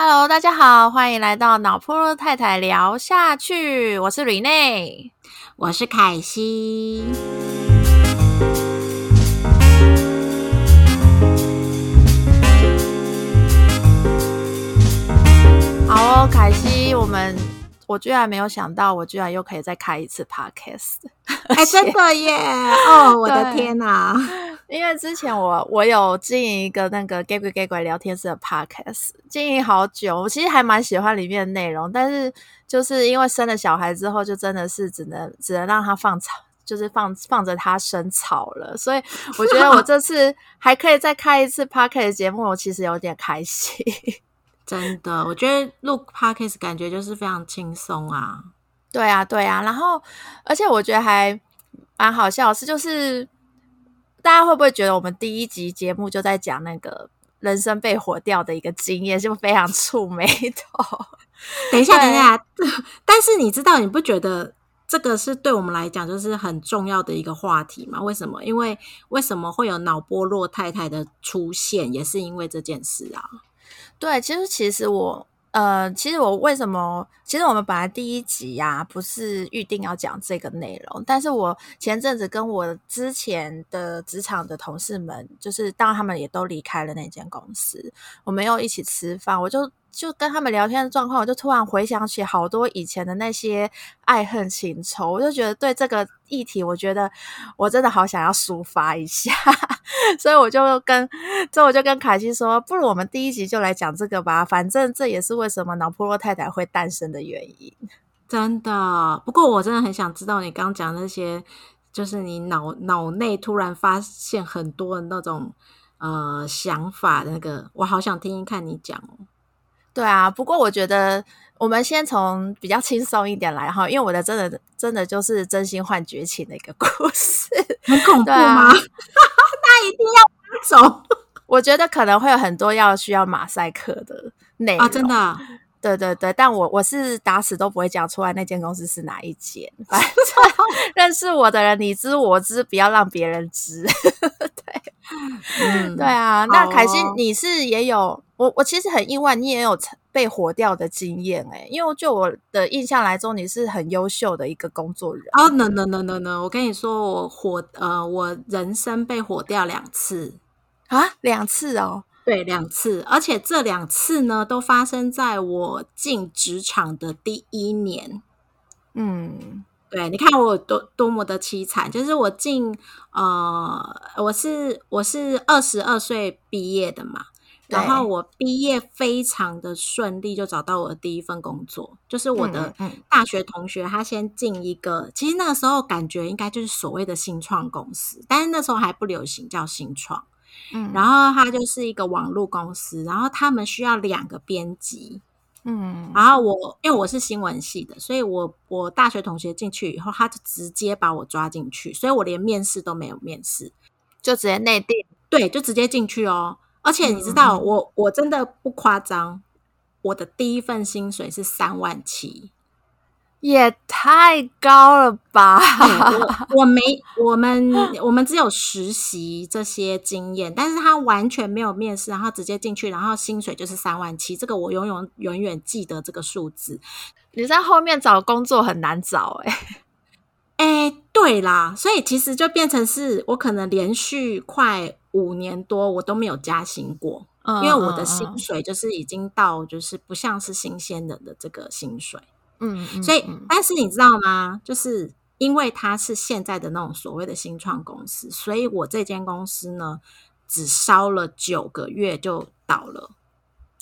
Hello，大家好，欢迎来到脑破落太太聊下去。我是 Rene，，我是凯西。好哦，凯西，我们我居然没有想到，我居然又可以再开一次 Podcast。哎，真的耶！哦，我的 天哪！因为之前我我有经营一个那个 gay 鬼 gay 鬼聊天室的 podcast，经营好久，我其实还蛮喜欢里面的内容，但是就是因为生了小孩之后，就真的是只能只能让他放草，就是放放着他生草了。所以我觉得我这次 还可以再开一次 podcast 节目，我其实有点开心。真的，我觉得录 podcast 感觉就是非常轻松啊。对啊，对啊，然后而且我觉得还蛮好笑，是就是。大家会不会觉得我们第一集节目就在讲那个人生被火掉的一个经验，是不是非常触眉头？等一下，等一下，但是你知道，你不觉得这个是对我们来讲就是很重要的一个话题吗？为什么？因为为什么会有脑波弱太太的出现，也是因为这件事啊。对，其实其实我。呃，其实我为什么？其实我们本来第一集呀，不是预定要讲这个内容。但是我前阵子跟我之前的职场的同事们，就是当他们也都离开了那间公司，我们又一起吃饭，我就。就跟他们聊天的状况，我就突然回想起好多以前的那些爱恨情仇，我就觉得对这个议题，我觉得我真的好想要抒发一下，所以我就跟，所以我就跟凯西说，不如我们第一集就来讲这个吧，反正这也是为什么脑破落太太会诞生的原因。真的，不过我真的很想知道你刚讲那些，就是你脑脑内突然发现很多的那种呃想法，那个我好想听听看你讲哦。对啊，不过我觉得我们先从比较轻松一点来哈，因为我的真的真的就是真心换绝情的一个故事，很恐怖吗？那一定要走。我觉得可能会有很多要需要马赛克的内容，真的。对对对，但我我是打死都不会讲出来那间公司是哪一间，反正 认识我的人你知我知，不要让别人知。对，嗯，对啊。那凯欣，你是也有我，我其实很意外，你也有被火掉的经验哎，因为就我的印象来说，你是很优秀的一个工作人。啊，no no no no no，我跟你说，我火呃，我人生被火掉两次啊，两次哦。对，两次，而且这两次呢，都发生在我进职场的第一年。嗯，对，你看我多多么的凄惨，就是我进呃，我是我是二十二岁毕业的嘛，然后我毕业非常的顺利，就找到我的第一份工作，就是我的大学同学，他先进一个，其实那个时候感觉应该就是所谓的新创公司，但是那时候还不流行叫新创。嗯，然后他就是一个网络公司，然后他们需要两个编辑，嗯，然后我因为我是新闻系的，所以我我大学同学进去以后，他就直接把我抓进去，所以我连面试都没有面试，就直接内定，对，就直接进去哦。而且你知道，我我真的不夸张，我的第一份薪水是三万七。也太高了吧！我 我没我们我们只有实习这些经验，但是他完全没有面试，然后直接进去，然后薪水就是三万七，这个我永远永远记得这个数字。你在后面找工作很难找哎哎，对啦，所以其实就变成是我可能连续快五年多我都没有加薪过，因为我的薪水就是已经到就是不像是新鲜人的这个薪水。嗯，所以，但是你知道吗？就是因为它是现在的那种所谓的新创公司，所以我这间公司呢，只烧了九个月就倒了。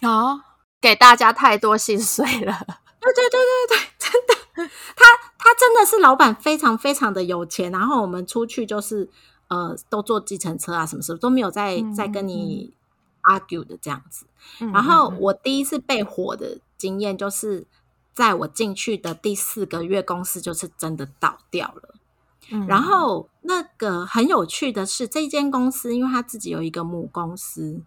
哦，给大家太多薪水了。对对对对对，真的，他 他真的是老板，非常非常的有钱。然后我们出去就是呃，都坐计程车啊，什么什么都没有在在跟你 argue 的这样子。然后我第一次被火的经验就是。在我进去的第四个月，公司就是真的倒掉了。然后那个很有趣的是，这间公司因为他自己有一个母公司，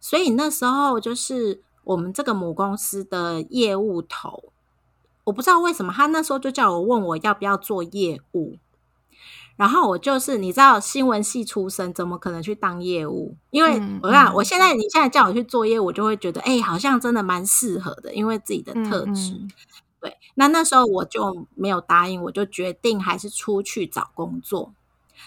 所以那时候就是我们这个母公司的业务头，我不知道为什么他那时候就叫我问我要不要做业务。然后我就是你知道新闻系出身，怎么可能去当业务？因为我看我现在你现在叫我去做业务，我就会觉得哎，好像真的蛮适合的，因为自己的特质。对，那那时候我就没有答应，我就决定还是出去找工作。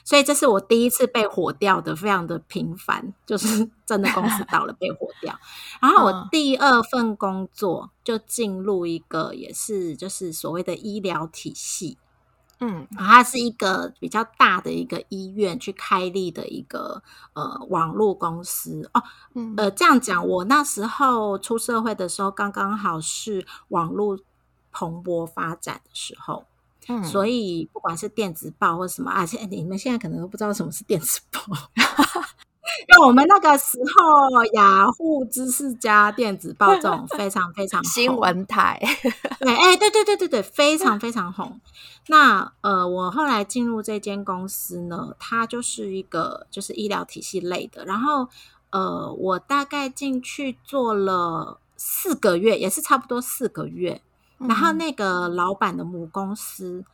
所以这是我第一次被火掉的，非常的频繁，就是 真的公司倒了被火掉。然后我第二份工作就进入一个也是就是所谓的医疗体系。嗯，它是一个比较大的一个医院去开立的一个呃网络公司哦，呃这样讲，我那时候出社会的时候，刚刚好是网络蓬勃发展的时候，嗯，所以不管是电子报或什么啊，且你们现在可能都不知道什么是电子报。因为我们那个时候，雅虎知识家电子报这种非常非常新闻台，对，哎，对对对对对，非常非常红。那呃，我后来进入这间公司呢，它就是一个就是医疗体系类的。然后呃，我大概进去做了四个月，也是差不多四个月。然后那个老板的母公司，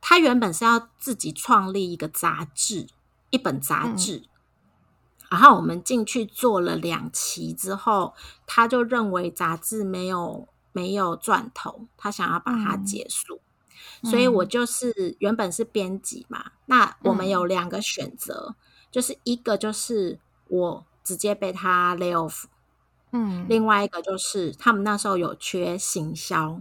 他原本是要自己创立一个杂志，一本杂志。然后我们进去做了两期之后，他就认为杂志没有没有赚头，他想要把它结束。所以我就是原本是编辑嘛，那我们有两个选择，就是一个就是我直接被他 lay off，嗯，另外一个就是他们那时候有缺行销，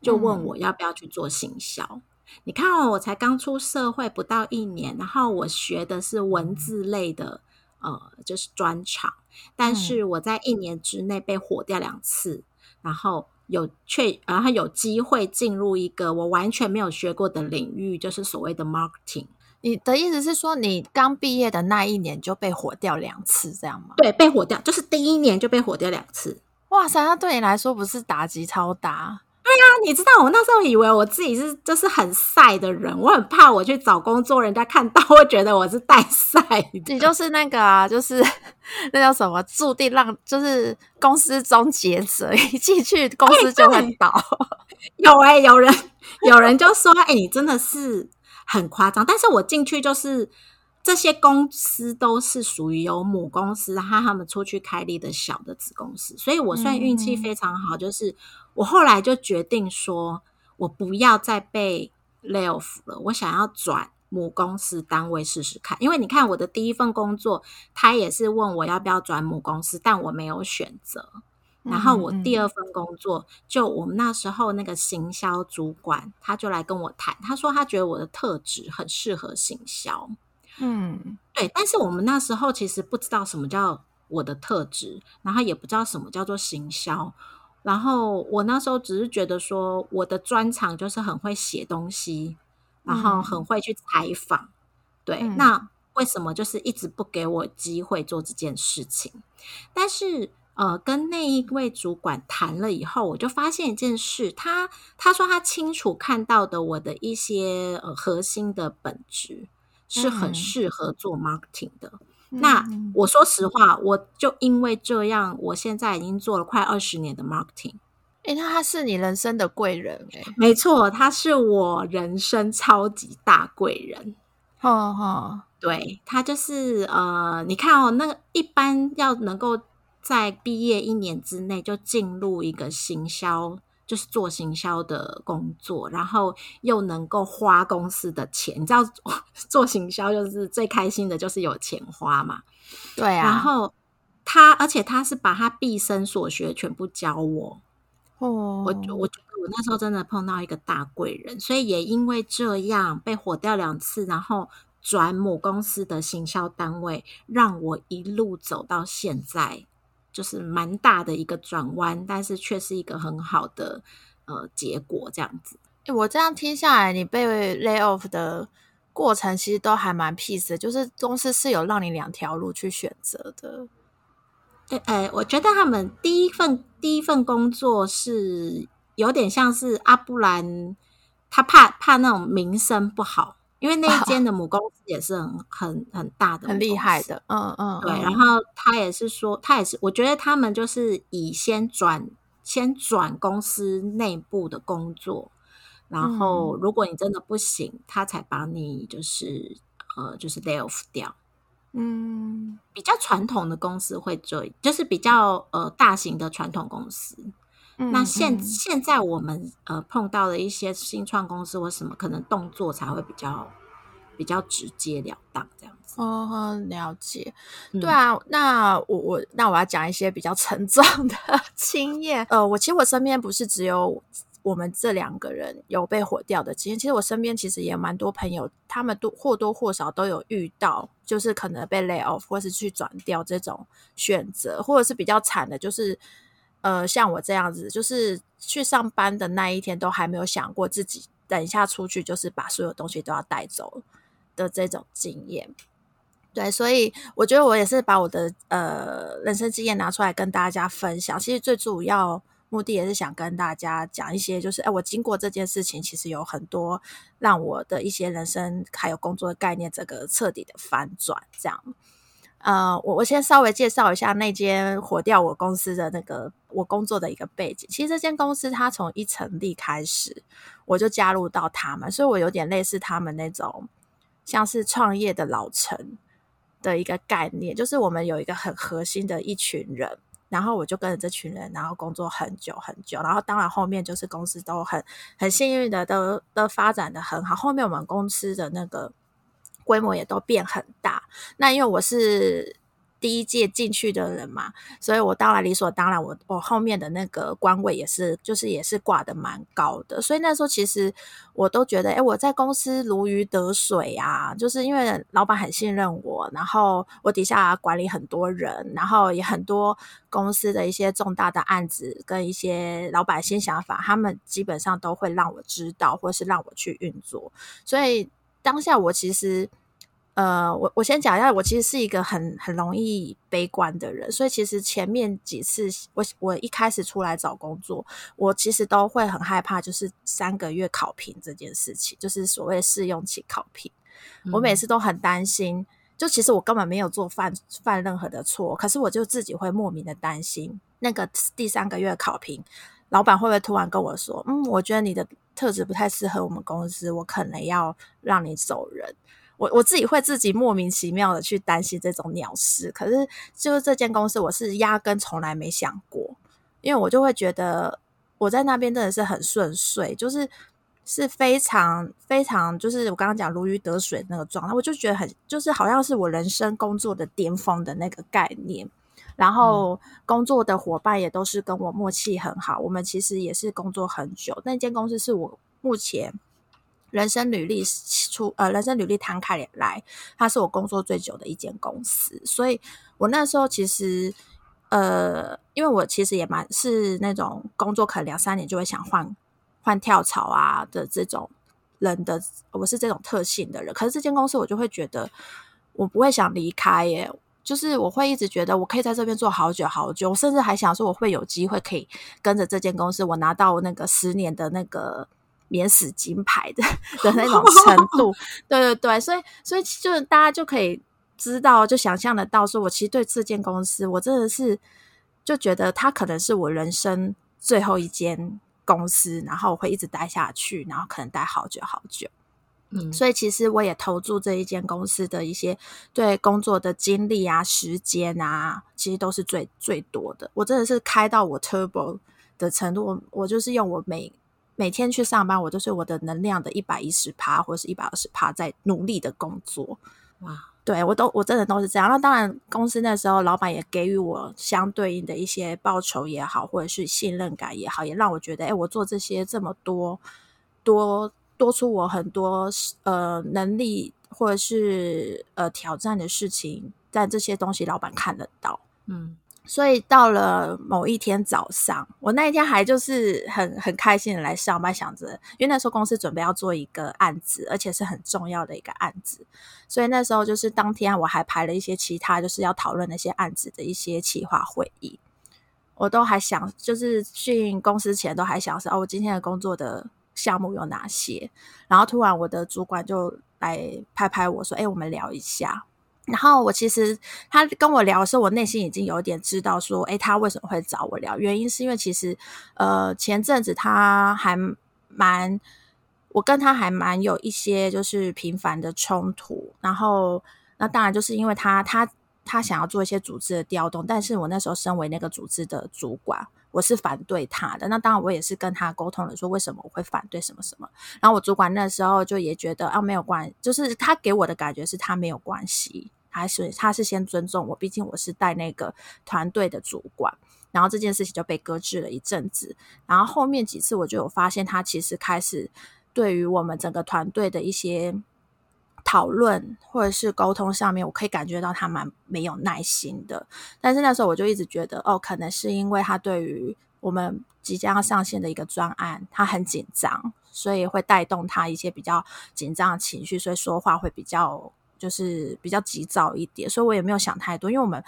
就问我要不要去做行销。你看哦，我才刚出社会不到一年，然后我学的是文字类的。呃，就是专场，但是我在一年之内被火掉两次，然后有却然后有机会进入一个我完全没有学过的领域，就是所谓的 marketing。你的意思是说，你刚毕业的那一年就被火掉两次，这样吗？对，被火掉，就是第一年就被火掉两次。哇塞，那对你来说不是打击超大？对呀，你知道我那时候以为我自己是就是很晒的人，我很怕我去找工作，人家看到会觉得我是带晒。你就是那个啊，就是 那叫什么，注定让就是公司终结者，一进去公司就会倒。有哎，有人有人就说，哎，你真的是很夸张。但是我进去就是这些公司都是属于有母公司，然后他们出去开立的小的子公司，所以我算运气非常好，就是。我后来就决定说，我不要再被 lay off 了，我想要转母公司单位试试看。因为你看我的第一份工作，他也是问我要不要转母公司，但我没有选择。然后我第二份工作，就我们那时候那个行销主管，他就来跟我谈，他说他觉得我的特质很适合行销。嗯，对。但是我们那时候其实不知道什么叫我的特质，然后也不知道什么叫做行销。然后我那时候只是觉得说，我的专长就是很会写东西，然后很会去采访。对，那为什么就是一直不给我机会做这件事情？但是呃，跟那一位主管谈了以后，我就发现一件事，他他说他清楚看到的我的一些呃核心的本质是很适合做 marketing 的。那我说实话，我就因为这样，我现在已经做了快二十年的 marketing。哎，那他是你人生的贵人哎，没错，他是我人生超级大贵人。哦哦，对他就是呃，你看哦，那个一般要能够在毕业一年之内就进入一个行销。就是做行销的工作，然后又能够花公司的钱，你知道 做行销就是最开心的，就是有钱花嘛。对啊。然后他，而且他是把他毕生所学全部教我。哦。我我觉得我那时候真的碰到一个大贵人，所以也因为这样被火掉两次，然后转母公司的行销单位，让我一路走到现在。就是蛮大的一个转弯，但是却是一个很好的呃结果，这样子。我这样听下来，你被 lay off 的过程其实都还蛮 peace 的，就是公司是有让你两条路去选择的。对，呃，我觉得他们第一份第一份工作是有点像是阿布兰，他怕怕那种名声不好。因为那一间 的母公司也是很很很大的，很厉害的，嗯嗯，对。然后他也是说，他也是，我觉得他们就是以先转先转公司内部的工作，然后如果你真的不行，他才把你就是呃就是 lay off 掉。嗯，比较传统的公司会做，就是比较呃大型的传统公司。那现现在我们呃碰到的一些新创公司或什么，可能动作才会比较比较直截了当这样子。哦，了解。对啊，那我我那我要讲一些比较沉重的 经验。呃，我其实我身边不是只有。我们这两个人有被火掉的经验，其实我身边其实也蛮多朋友，他们都或多或少都有遇到，就是可能被 lay off 或是去转掉这种选择，或者是比较惨的，就是呃像我这样子，就是去上班的那一天都还没有想过自己等一下出去就是把所有东西都要带走的这种经验。对，所以我觉得我也是把我的呃人生经验拿出来跟大家分享。其实最主要。目的也是想跟大家讲一些，就是哎，我经过这件事情，其实有很多让我的一些人生还有工作的概念，这个彻底的翻转。这样，呃，我我先稍微介绍一下那间火掉我公司的那个我工作的一个背景。其实这间公司它从一成立开始，我就加入到他们，所以我有点类似他们那种像是创业的老陈的一个概念，就是我们有一个很核心的一群人。然后我就跟着这群人，然后工作很久很久。然后当然后面就是公司都很很幸运的，都都发展的很好。后面我们公司的那个规模也都变很大。那因为我是。第一届进去的人嘛，所以我当然理所当然，我我后面的那个官位也是，就是也是挂的蛮高的。所以那时候其实我都觉得，哎，我在公司如鱼得水啊，就是因为老板很信任我，然后我底下管理很多人，然后也很多公司的一些重大的案子跟一些老板新想法，他们基本上都会让我知道，或是让我去运作。所以当下我其实。呃，我我先讲一下，我其实是一个很很容易悲观的人，所以其实前面几次我我一开始出来找工作，我其实都会很害怕，就是三个月考评这件事情，就是所谓试用期考评，我每次都很担心，就其实我根本没有做犯犯任何的错，可是我就自己会莫名的担心，那个第三个月考评，老板会不会突然跟我说，嗯，我觉得你的特质不太适合我们公司，我可能要让你走人。我我自己会自己莫名其妙的去担心这种鸟事，可是就是这间公司，我是压根从来没想过，因为我就会觉得我在那边真的是很顺遂，就是是非常非常，就是我刚刚讲如鱼得水那个状态，我就觉得很就是好像是我人生工作的巅峰的那个概念，然后工作的伙伴也都是跟我默契很好，我们其实也是工作很久，那间公司是我目前。人生履历出呃，人生履历摊开来，它是我工作最久的一间公司，所以我那时候其实呃，因为我其实也蛮是那种工作可能两三年就会想换换跳槽啊的这种人的，我是这种特性的人。可是这间公司我就会觉得我不会想离开耶，就是我会一直觉得我可以在这边做好久好久，我甚至还想说我会有机会可以跟着这间公司，我拿到那个十年的那个。免死金牌的 的那种程度，对对对，所以所以就大家就可以知道，就想象得到，说我其实对这间公司，我真的是就觉得它可能是我人生最后一间公司，然后我会一直待下去，然后可能待好久好久。嗯，所以其实我也投注这一间公司的一些对工作的精力啊、时间啊，其实都是最最多的。我真的是开到我 turbo 的程度，我我就是用我每每天去上班，我都是我的能量的一百一十趴或者是一百二十趴在努力的工作。哇，对我都我真的都是这样。那当然，公司那时候老板也给予我相对应的一些报酬也好，或者是信任感也好，也让我觉得，哎，我做这些这么多多多出我很多呃能力或者是呃挑战的事情，但这些东西老板看得到，嗯。所以到了某一天早上，我那一天还就是很很开心的来上班，想着，因为那时候公司准备要做一个案子，而且是很重要的一个案子，所以那时候就是当天我还排了一些其他就是要讨论那些案子的一些企划会议，我都还想就是去公司前都还想说哦，我今天的工作的项目有哪些，然后突然我的主管就来拍拍我说，哎，我们聊一下。然后我其实他跟我聊的时候，我内心已经有点知道说，哎，他为什么会找我聊？原因是因为其实，呃，前阵子他还蛮我跟他还蛮有一些就是频繁的冲突，然后那当然就是因为他他他想要做一些组织的调动，但是我那时候身为那个组织的主管，我是反对他的。那当然我也是跟他沟通了，说为什么我会反对什么什么。然后我主管那时候就也觉得啊没有关，就是他给我的感觉是他没有关系，还是他是先尊重我，毕竟我是带那个团队的主管。然后这件事情就被搁置了一阵子，然后后面几次我就有发现他其实开始。对于我们整个团队的一些讨论或者是沟通上面，我可以感觉到他蛮没有耐心的。但是那时候我就一直觉得，哦，可能是因为他对于我们即将要上线的一个专案，他很紧张，所以会带动他一些比较紧张的情绪，所以说话会比较就是比较急躁一点。所以我也没有想太多，因为我们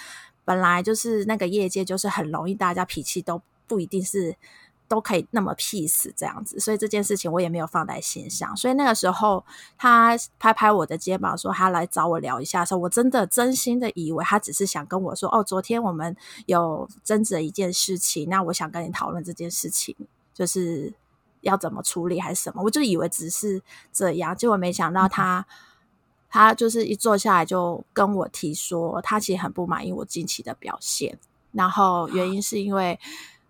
本来就是那个业界，就是很容易大家脾气都不一定是。都可以那么 peace 这样子，所以这件事情我也没有放在心上。所以那个时候他拍拍我的肩膀说他来找我聊一下的时候，我真的真心的以为他只是想跟我说：“哦，昨天我们有争执一件事情，那我想跟你讨论这件事情，就是要怎么处理还是什么。”我就以为只是这样，结果没想到他他就是一坐下来就跟我提说，他其实很不满意我近期的表现，然后原因是因为。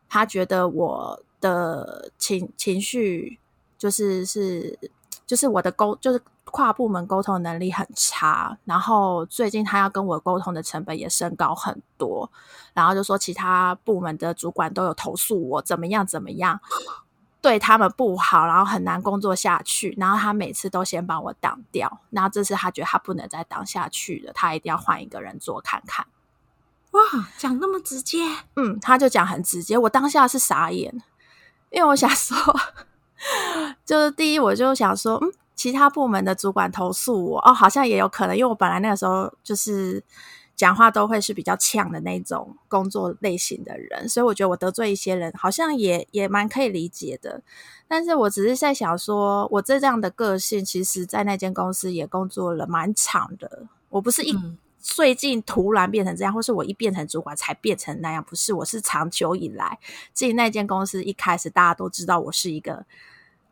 他觉得我的情情绪就是是就是我的沟就是跨部门沟通能力很差，然后最近他要跟我沟通的成本也升高很多，然后就说其他部门的主管都有投诉我怎么样怎么样对他们不好，然后很难工作下去，然后他每次都先帮我挡掉，然后这次他觉得他不能再挡下去了，他一定要换一个人做看看。哇，讲那么直接，嗯，他就讲很直接，我当下是傻眼，因为我想说，就是第一，我就想说，嗯，其他部门的主管投诉我，哦，好像也有可能，因为我本来那个时候就是讲话都会是比较呛的那种工作类型的人，所以我觉得我得罪一些人，好像也也蛮可以理解的。但是我只是在想说，我这样的个性，其实在那间公司也工作了蛮长的，我不是一。最近突然变成这样，或是我一变成主管才变成那样，不是？我是长久以来进那间公司，一开始大家都知道我是一个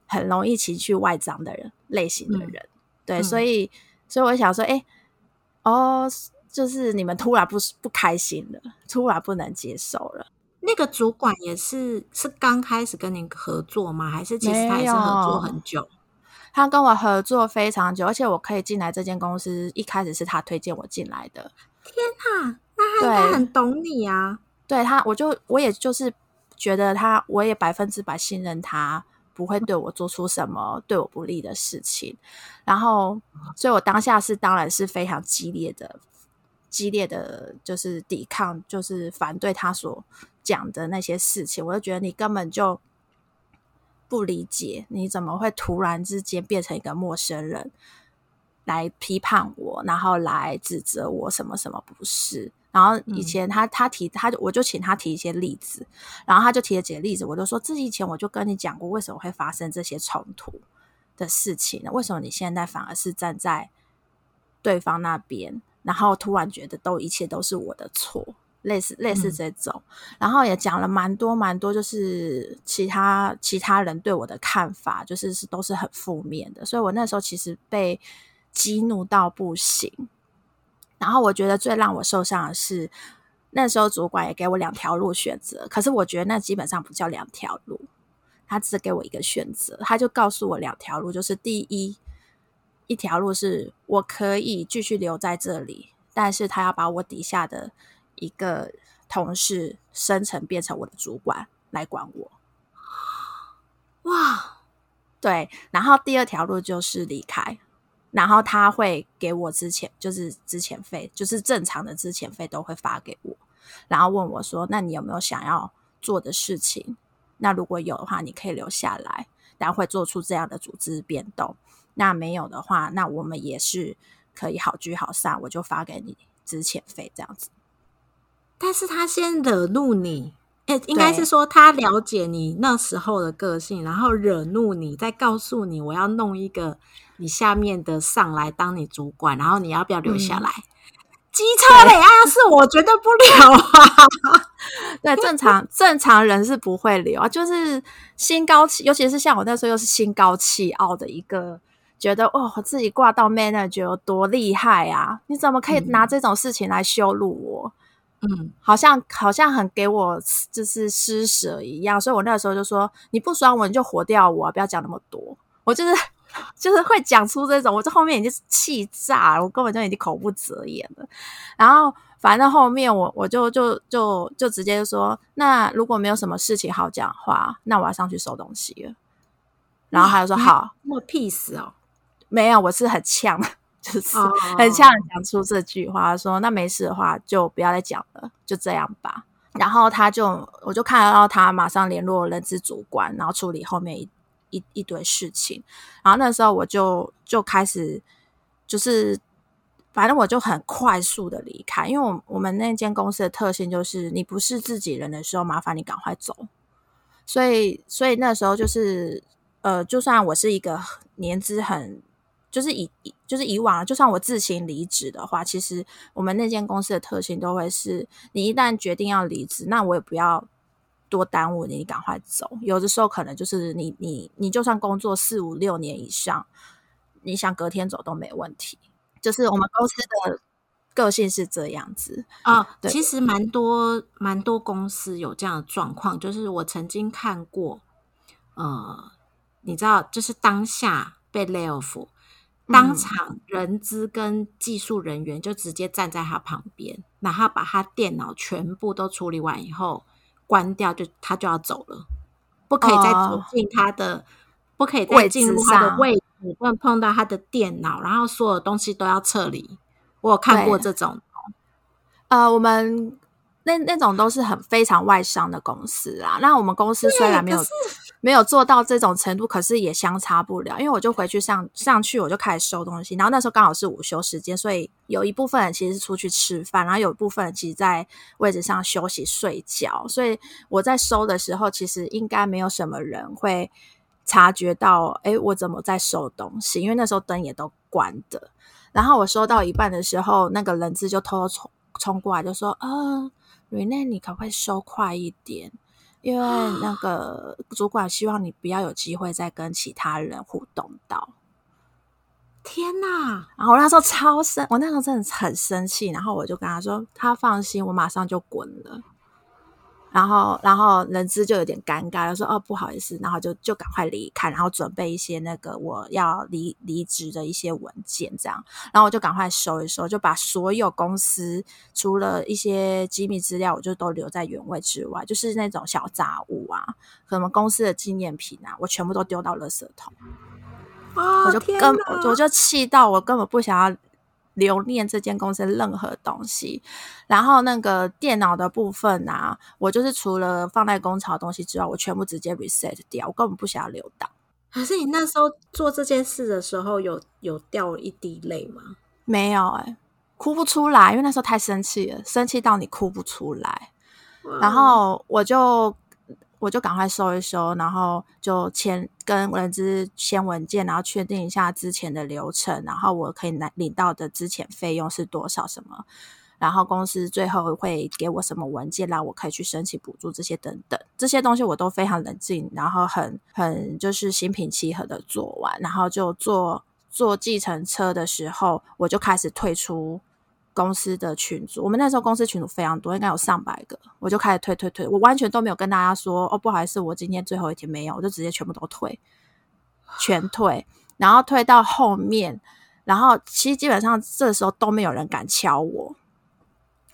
很容易情绪外张的人类型的人，对，所以，所以我想说，哎，哦，就是你们突然不不开心了，突然不能接受了。那个主管也是是刚开始跟您合作吗？还是其实他也是合作很久？他跟我合作非常久，而且我可以进来这间公司，一开始是他推荐我进来的。天哪，那他应该很懂你啊！对他，我就我也就是觉得他，我也百分之百信任他，不会对我做出什么对我不利的事情。然后，所以我当下是当然是非常激烈的、激烈的，就是抵抗，就是反对他所讲的那些事情。我就觉得你根本就。不理解你怎么会突然之间变成一个陌生人来批判我，然后来指责我什么什么不是？然后以前他他提他我就请他提一些例子，然后他就提了几个例子，我就说这以前我就跟你讲过为什么会发生这些冲突的事情呢？为什么你现在反而是站在对方那边，然后突然觉得都一切都是我的错？类似类似这种，然后也讲了蛮多蛮多，就是其他其他人对我的看法，就是是都是很负面的，所以我那时候其实被激怒到不行。然后我觉得最让我受伤的是，那时候主管也给我两条路选择，可是我觉得那基本上不叫两条路，他只给我一个选择，他就告诉我两条路，就是第一一条路是我可以继续留在这里，但是他要把我底下的。一个同事升成变成我的主管来管我，哇，对，然后第二条路就是离开，然后他会给我之前就是之前费，就是正常的之前费都会发给我，然后问我说：“那你有没有想要做的事情？那如果有的话，你可以留下来，然后会做出这样的组织变动。那没有的话，那我们也是可以好聚好散，我就发给你之前费这样子。”但是他先惹怒你，哎，应该是说他了解你那时候的个性，然后惹怒你，再告诉你我要弄一个你下面的上来当你主管，然后你要不要留下来？机车嘞！啊，是我绝对不留啊。对，正常 正常人是不会留啊，就是心高气，尤其是像我那时候又是心高气傲的一个，觉得哦，我自己挂到 manager 有多厉害啊！你怎么可以拿这种事情来羞辱我？嗯，好像好像很给我就是施舍一样，所以我那个时候就说，你不爽我你就活掉我，不要讲那么多。我就是 就是会讲出这种，我这后面已经气炸了，我根本就已经口不择言了。然后反正后面我我就就就就直接就说，那如果没有什么事情好讲话，那我要上去收东西了。然后他就说好，那么 peace 哦，没有，我是很呛。就是很像讲出这句话，说那没事的话就不要再讲了，就这样吧。然后他就我就看到他马上联络人资主管，然后处理后面一一一堆事情。然后那时候我就就开始就是反正我就很快速的离开，因为我我们那间公司的特性就是你不是自己人的时候，麻烦你赶快走。所以所以那时候就是呃，就算我是一个年资很。就是以就是以往，就算我自行离职的话，其实我们那间公司的特性都会是，你一旦决定要离职，那我也不要多耽误你，你赶快走。有的时候可能就是你你你就算工作四五六年以上，你想隔天走都没问题。就是我们公司的个性是这样子啊。其实蛮多蛮多公司有这样的状况，就是我曾经看过，呃，你知道，就是当下被 lay off。当场人资跟技术人员就直接站在他旁边，然后把他电脑全部都处理完以后关掉，就他就要走了，不可以再走进他的，不可以再进入他的位置，不能碰到他的电脑，然后所有东西都要撤离。我有看过这种，呃，我们那那种都是很非常外商的公司啊。那我们公司虽然没有。没有做到这种程度，可是也相差不了。因为我就回去上上去，我就开始收东西。然后那时候刚好是午休时间，所以有一部分人其实是出去吃饭，然后有一部分人其实在位置上休息睡觉。所以我在收的时候，其实应该没有什么人会察觉到，哎，我怎么在收东西？因为那时候灯也都关的。然后我收到一半的时候，那个人质就偷偷冲冲过来，就说：“啊，Rene，你可不可以收快一点？”因为那个主管希望你不要有机会再跟其他人互动到。天哪！然后我那时候超生，我那时候真的很生气。然后我就跟他说：“他放心，我马上就滚了。”然后，然后人资就有点尴尬，就说：“哦，不好意思。”然后就就赶快离开，然后准备一些那个我要离离职的一些文件，这样。然后我就赶快收一收，就把所有公司除了一些机密资料，我就都留在原位之外，就是那种小杂物啊，什么公司的纪念品啊，我全部都丢到垃圾桶。我就根我就气到我根本不想要。留念这间公司任何东西，然后那个电脑的部分啊，我就是除了放在工厂的东西之外，我全部直接 reset 掉，我根本不想要留档。可是你那时候做这件事的时候，有有掉一滴泪吗？没有哎，哭不出来，因为那时候太生气了，生气到你哭不出来。然后我就。我就赶快收一收，然后就签跟人资签文件，然后确定一下之前的流程，然后我可以拿领到的之前费用是多少什么，然后公司最后会给我什么文件，让我可以去申请补助这些等等，这些东西我都非常冷静，然后很很就是心平气和的做完，然后就坐坐计程车的时候，我就开始退出。公司的群组，我们那时候公司群组非常多，应该有上百个，我就开始退退退，我完全都没有跟大家说哦，不好意思，我今天最后一天没有，我就直接全部都退，全退，然后退到后面，然后其实基本上这时候都没有人敢敲我，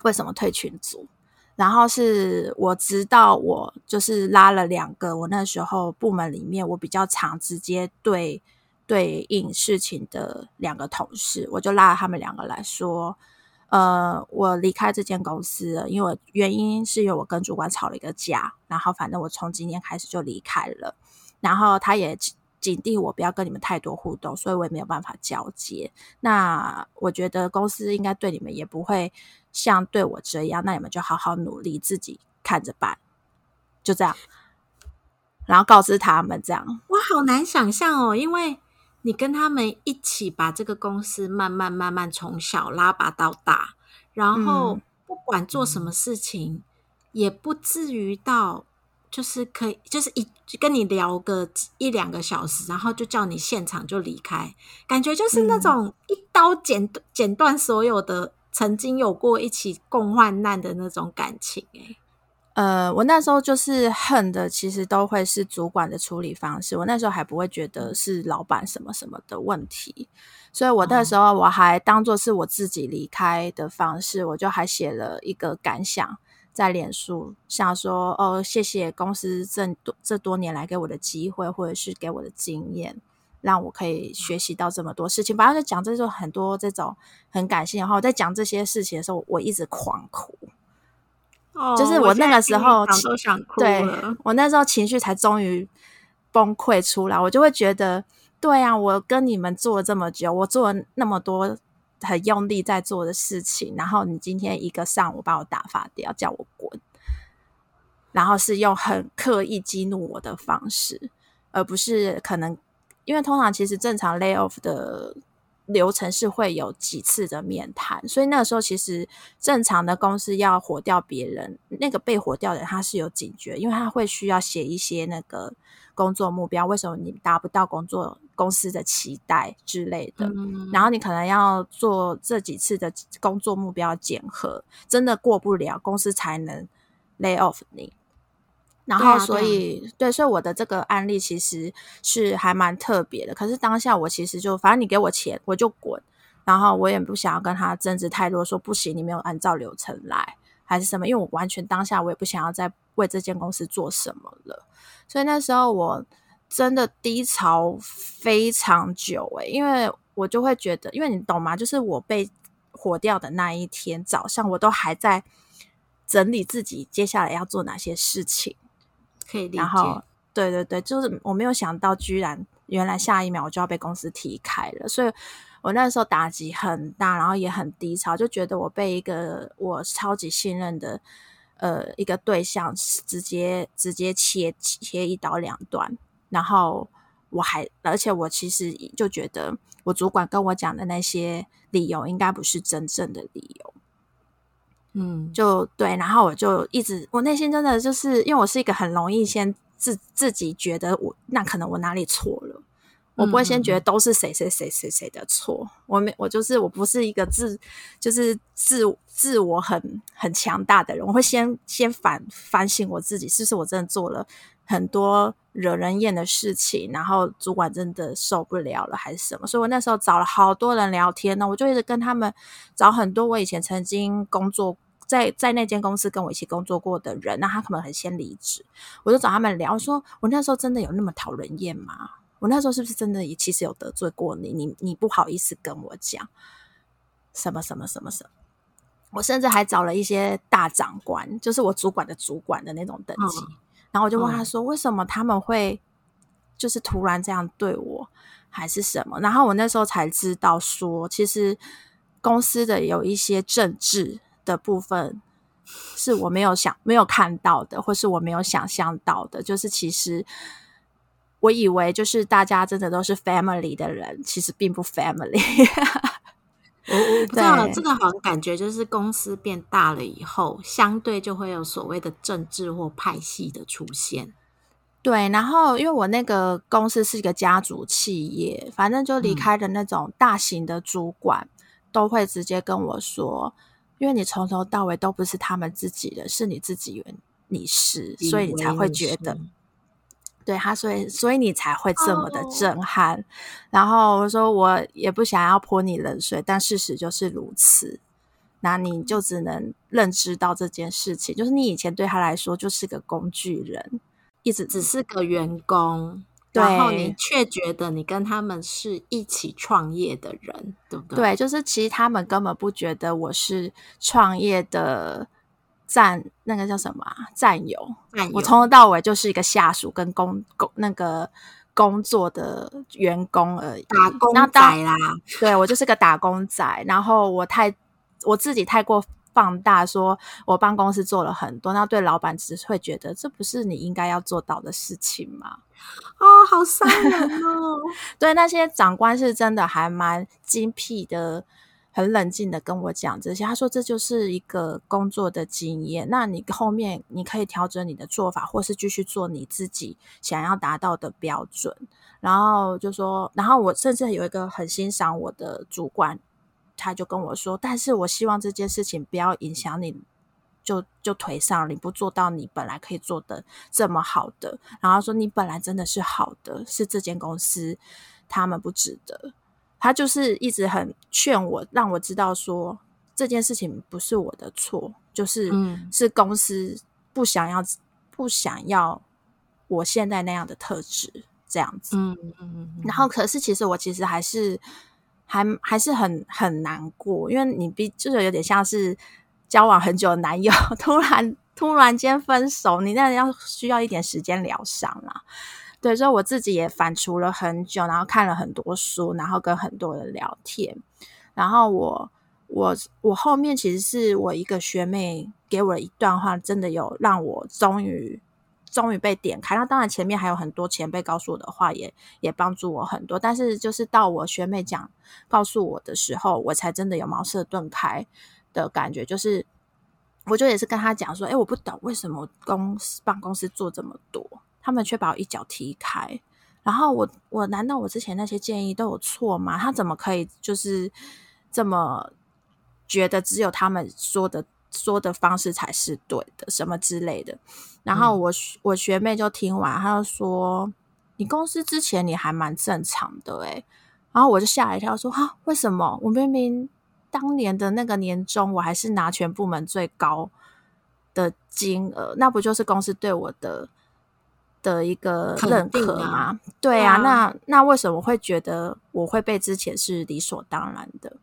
为什么退群组？然后是我直到我就是拉了两个，我那时候部门里面我比较常直接对对应事情的两个同事，我就拉了他们两个来说。呃，我离开这间公司，因为原因是因为我跟主管吵了一个架，然后反正我从今天开始就离开了，然后他也警惕我不要跟你们太多互动，所以我也没有办法交接。那我觉得公司应该对你们也不会像对我这样，那你们就好好努力，自己看着办，就这样，然后告知他们这样。我好难想象哦，因为。你跟他们一起把这个公司慢慢慢慢从小拉拔到大，然后不管做什么事情，也不至于到就是可以，就是一跟你聊个一两个小时，然后就叫你现场就离开，感觉就是那种一刀剪剪断所有的曾经有过一起共患难的那种感情，哎。呃，我那时候就是恨的，其实都会是主管的处理方式。我那时候还不会觉得是老板什么什么的问题，所以我那时候我还当做是我自己离开的方式，我就还写了一个感想在脸书，想说哦，谢谢公司这多这多年来给我的机会，或者是给我的经验，让我可以学习到这么多事情。反正就讲这种很多这种很感性然后。我在讲这些事情的时候，我一直狂哭。就是我那个时候，对，我那时候情绪才终于崩溃出来。我就会觉得，对啊，我跟你们做了这么久，我做了那么多很用力在做的事情，然后你今天一个上午把我打发掉，叫我滚，然后是用很刻意激怒我的方式，而不是可能因为通常其实正常 lay off 的。流程是会有几次的面谈，所以那个时候其实正常的公司要火掉别人，那个被火掉的人他是有警觉，因为他会需要写一些那个工作目标，为什么你达不到工作公司的期待之类的，然后你可能要做这几次的工作目标检核，真的过不了，公司才能 lay off 你。然后，所以对，所以我的这个案例其实是还蛮特别的。可是当下我其实就，反正你给我钱，我就滚。然后我也不想要跟他争执太多，说不行，你没有按照流程来，还是什么？因为我完全当下我也不想要再为这间公司做什么了。所以那时候我真的低潮非常久诶，因为我就会觉得，因为你懂吗？就是我被火掉的那一天早上，我都还在整理自己接下来要做哪些事情。可以理解，然后对对对，就是我没有想到，居然原来下一秒我就要被公司踢开了，所以我那时候打击很大，然后也很低潮，就觉得我被一个我超级信任的呃一个对象直接直接切切一刀两断，然后我还而且我其实就觉得我主管跟我讲的那些理由应该不是真正的理由。嗯，就对，然后我就一直，我内心真的就是因为我是一个很容易先自自己觉得我那可能我哪里错了，我不会先觉得都是谁谁谁谁谁的错，我没我就是我不是一个自就是自自我很很强大的人，我会先先反反省我自己，是不是我真的做了很多惹人厌的事情，然后主管真的受不了了还是什么？所以我那时候找了好多人聊天呢，我就一直跟他们找很多我以前曾经工作。在在那间公司跟我一起工作过的人，那他可能很先离职，我就找他们聊，说我那时候真的有那么讨人厌吗？我那时候是不是真的也其实有得罪过你？你你不好意思跟我讲什么什么什么什么？我甚至还找了一些大长官，就是我主管的主管的那种等级，然后我就问他说，为什么他们会就是突然这样对我，还是什么？然后我那时候才知道说，其实公司的有一些政治。的部分是我没有想、没有看到的，或是我没有想象到的。就是其实我以为，就是大家真的都是 family 的人，其实并不 family。我我不知道这个好像感觉就是公司变大了以后，相对就会有所谓的政治或派系的出现。对，然后因为我那个公司是一个家族企业，反正就离开的那种大型的主管都会直接跟我说。因为你从头到尾都不是他们自己的，是你自己以为你是，所以你才会觉得，对他，所以所以你才会这么的震撼。然后我说我也不想要泼你冷水，但事实就是如此。那你就只能认知到这件事情，就是你以前对他来说就是个工具人，一直只是个员工。然后你却觉得你跟他们是一起创业的人，对不对？对，就是其实他们根本不觉得我是创业的战，那个叫什么战友？我从头到尾就是一个下属跟工工那个工作的员工而已，打工仔啦。对我就是个打工仔，然后我太我自己太过。放大说，我帮公司做了很多，那对老板只是会觉得这不是你应该要做到的事情吗？哦，好伤人哦。对，那些长官是真的还蛮精辟的，很冷静的跟我讲这些。他说这就是一个工作的经验，那你后面你可以调整你的做法，或是继续做你自己想要达到的标准。然后就说，然后我甚至有一个很欣赏我的主管，他就跟我说，但是我希望这件事情不要影响你。就就颓丧，你不做到你本来可以做的这么好的，然后说你本来真的是好的，是这间公司他们不值得。他就是一直很劝我，让我知道说这件事情不是我的错，就是是公司不想要不想要我现在那样的特质这样子。嗯嗯嗯。然后可是其实我其实还是还还是很很难过，因为你比就是有点像是。交往很久的男友 突然突然间分手，你那要需要一点时间疗伤啦。对，所以我自己也反刍了很久，然后看了很多书，然后跟很多人聊天。然后我我我后面其实是我一个学妹给我一段话，真的有让我终于终于被点开。那当然前面还有很多前辈告诉我的话，也也帮助我很多。但是就是到我学妹讲告诉我的时候，我才真的有茅塞顿开。的感觉就是，我就也是跟他讲说，哎，我不懂为什么公司办公室做这么多，他们却把我一脚踢开。然后我我难道我之前那些建议都有错吗？他怎么可以就是这么觉得只有他们说的说的方式才是对的，什么之类的？然后我我学妹就听完，她就说：“你公司之前你还蛮正常的。”哎，然后我就吓一跳，说：“哈，为什么？我明明……”当年的那个年终，我还是拿全部门最高的金额，那不就是公司对我的的一个认可吗？对啊，那那为什么会觉得我会被之前是理所当然的？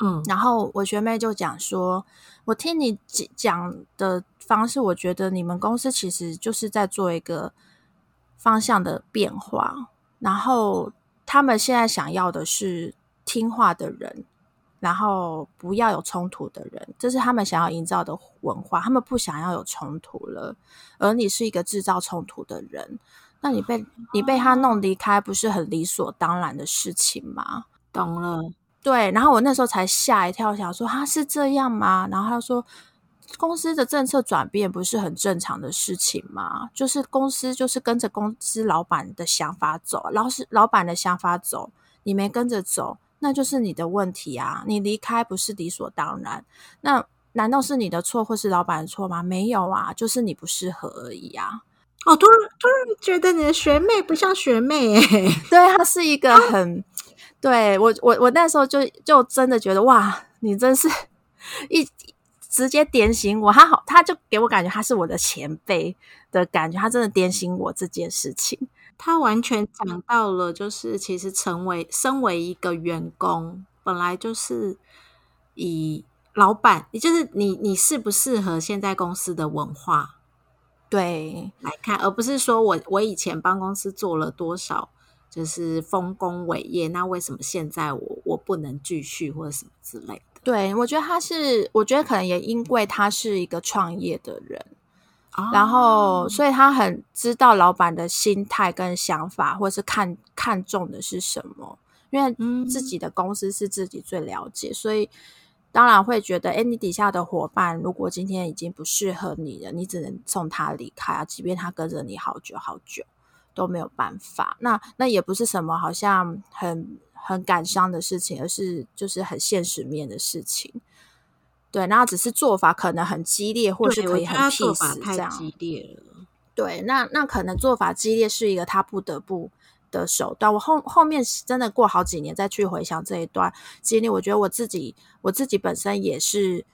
嗯，然后我学妹就讲说，我听你讲的方式，我觉得你们公司其实就是在做一个方向的变化，然后他们现在想要的是听话的人。然后不要有冲突的人，这是他们想要营造的文化。他们不想要有冲突了，而你是一个制造冲突的人，那你被你被他弄离开，不是很理所当然的事情吗？懂了，对。然后我那时候才吓一跳，想说他是这样吗？然后他说，公司的政策转变不是很正常的事情吗？就是公司就是跟着公司老板的想法走，老是老板的想法走，你没跟着走。那就是你的问题啊！你离开不是理所当然，那难道是你的错或是老板的错吗？没有啊，就是你不适合而已啊！哦，突然突然觉得你的学妹不像学妹哎，对，她是一个很对我我我那时候就就真的觉得哇，你真是一直接点醒我，他好，他就给我感觉他是我的前辈的感觉，他真的点醒我这件事情。他完全讲到了，就是其实成为身为一个员工，本来就是以老板，也就是你你适不适合现在公司的文化对来看，而不是说我我以前帮公司做了多少就是丰功伟业，那为什么现在我我不能继续或者什么之类的？对我觉得他是，我觉得可能也因为他是一个创业的人。然后，所以他很知道老板的心态跟想法，或是看看重的是什么。因为自己的公司是自己最了解，所以当然会觉得，哎，你底下的伙伴如果今天已经不适合你了，你只能送他离开啊。即便他跟着你好久好久，都没有办法。那那也不是什么好像很很感伤的事情，而是就是很现实面的事情。对，然后只是做法可能很激烈，或是可以很 peace 这样。激烈了。对，那那可能做法激烈是一个他不得不的手段。我后后面真的过好几年再去回想这一段经历，我觉得我自己我自己本身也是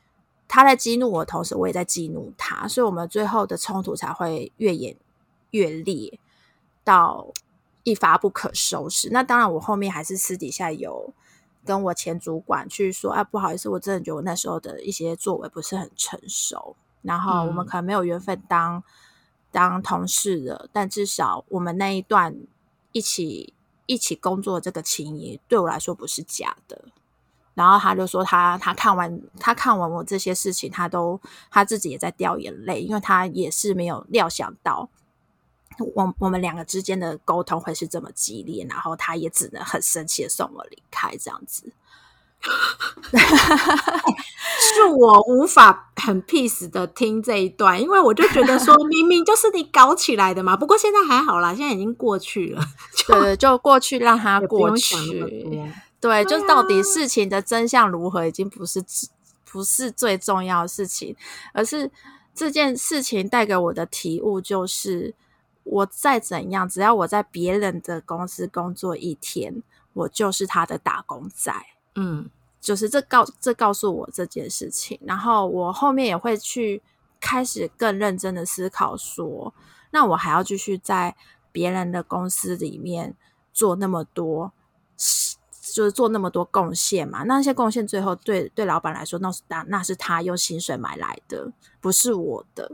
他在激怒我的同时，我也在激怒他，所以我们最后的冲突才会越演越烈，到一发不可收拾。那当然，我后面还是私底下有。跟我前主管去说，啊，不好意思，我真的觉得我那时候的一些作为不是很成熟，然后我们可能没有缘分当当同事的，但至少我们那一段一起一起工作这个情谊对我来说不是假的。然后他就说，他他看完他看完我这些事情，他都他自己也在掉眼泪，因为他也是没有料想到。我我们两个之间的沟通会是这么激烈，然后他也只能很生气的送我离开，这样子。是我无法很 peace 的听这一段，因为我就觉得说 明明就是你搞起来的嘛。不过现在还好啦，现在已经过去了，对，就过去让它过去。对，就到底事情的真相如何，已经不是不是最重要的事情，而是这件事情带给我的体悟就是，我再怎样，只要我在别人的公司工作一天，我就是他的打工仔。嗯。就是这告这告诉我这件事情，然后我后面也会去开始更认真的思考，说那我还要继续在别人的公司里面做那么多，就是做那么多贡献嘛？那些贡献最后对对老板来说，那是那那是他用薪水买来的，不是我的。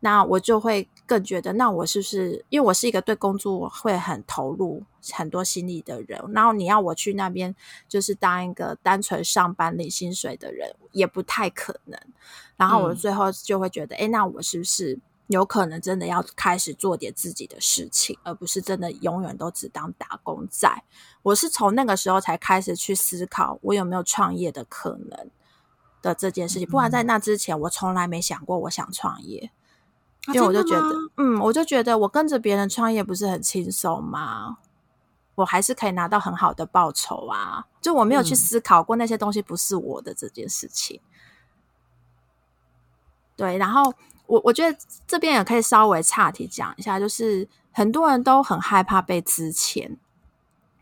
那我就会更觉得，那我是不是因为我是一个对工作会很投入很多心力的人，然后你要我去那边就是当一个单纯上班领薪水的人，也不太可能。然后我最后就会觉得，哎，那我是不是有可能真的要开始做点自己的事情，而不是真的永远都只当打工仔？我是从那个时候才开始去思考，我有没有创业的可能的这件事情。不然在那之前，我从来没想过我想创业。因为我就觉得，嗯，我就觉得我跟着别人创业不是很轻松吗？我还是可以拿到很好的报酬啊！就我没有去思考过那些东西不是我的这件事情。对，然后我我觉得这边也可以稍微岔题讲一下，就是很多人都很害怕被资遣，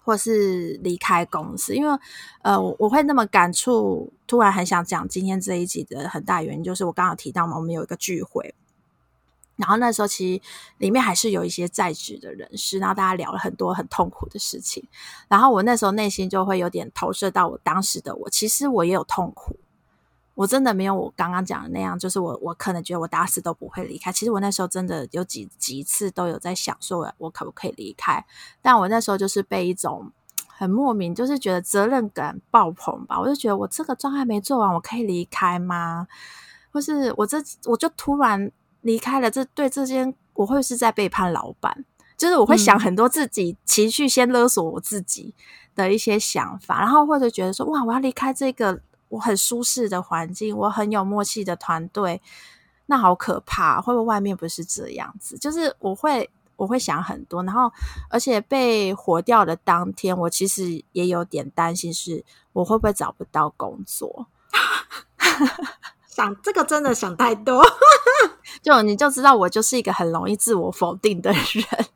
或是离开公司，因为呃，我我会那么感触，突然很想讲今天这一集的很大原因，就是我刚刚提到嘛，我们有一个聚会。然后那时候其实里面还是有一些在职的人士，然后大家聊了很多很痛苦的事情。然后我那时候内心就会有点投射到我当时的我，其实我也有痛苦，我真的没有我刚刚讲的那样，就是我我可能觉得我打死都不会离开。其实我那时候真的有几几次都有在想说，我可不可以离开？但我那时候就是被一种很莫名，就是觉得责任感爆棚吧。我就觉得我这个状态没做完，我可以离开吗？或是我这我就突然。离开了，这对这间我会是在背叛老板，就是我会想很多自己情绪先勒索我自己的一些想法，然后或者觉得说哇，我要离开这个我很舒适的环境，我很有默契的团队，那好可怕，会不会外面不是这样子？就是我会我会想很多，然后而且被火掉的当天，我其实也有点担心，是我会不会找不到工作。想这个真的想太多，就你就知道我就是一个很容易自我否定的人。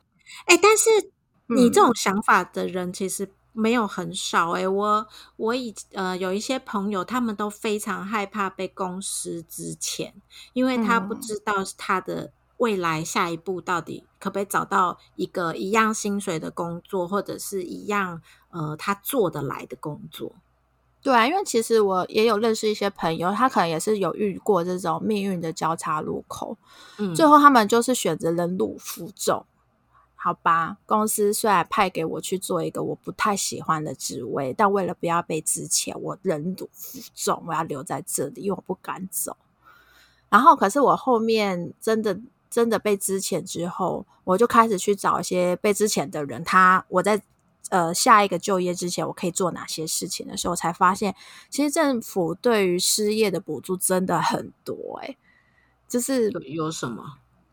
哎，但是你这种想法的人其实没有很少。哎，我我以呃有一些朋友，他们都非常害怕被公司之前，因为他不知道他的未来下一步到底可不可以找到一个一样薪水的工作，或者是一样呃他做得来的工作。对啊，因为其实我也有认识一些朋友，他可能也是有遇过这种命运的交叉路口，嗯，最后他们就是选择忍辱负重，好吧？公司虽然派给我去做一个我不太喜欢的职位，但为了不要被之前我忍辱负重，我要留在这里，因为我不敢走。然后，可是我后面真的真的被之前之后，我就开始去找一些被之前的人，他我在。呃，下一个就业之前，我可以做哪些事情的时候，才发现其实政府对于失业的补助真的很多。哎，就是有什么？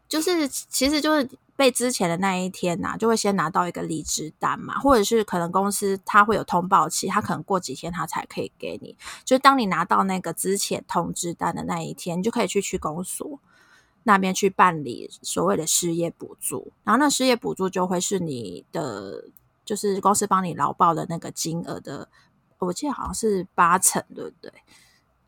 就是其实就是被之前的那一天呐，就会先拿到一个离职单嘛，或者是可能公司他会有通报期，他可能过几天他才可以给你。就是当你拿到那个之前通知单的那一天，你就可以去区公所那边去办理所谓的失业补助，然后那失业补助就会是你的。就是公司帮你劳报的那个金额的，我记得好像是八成，对不对？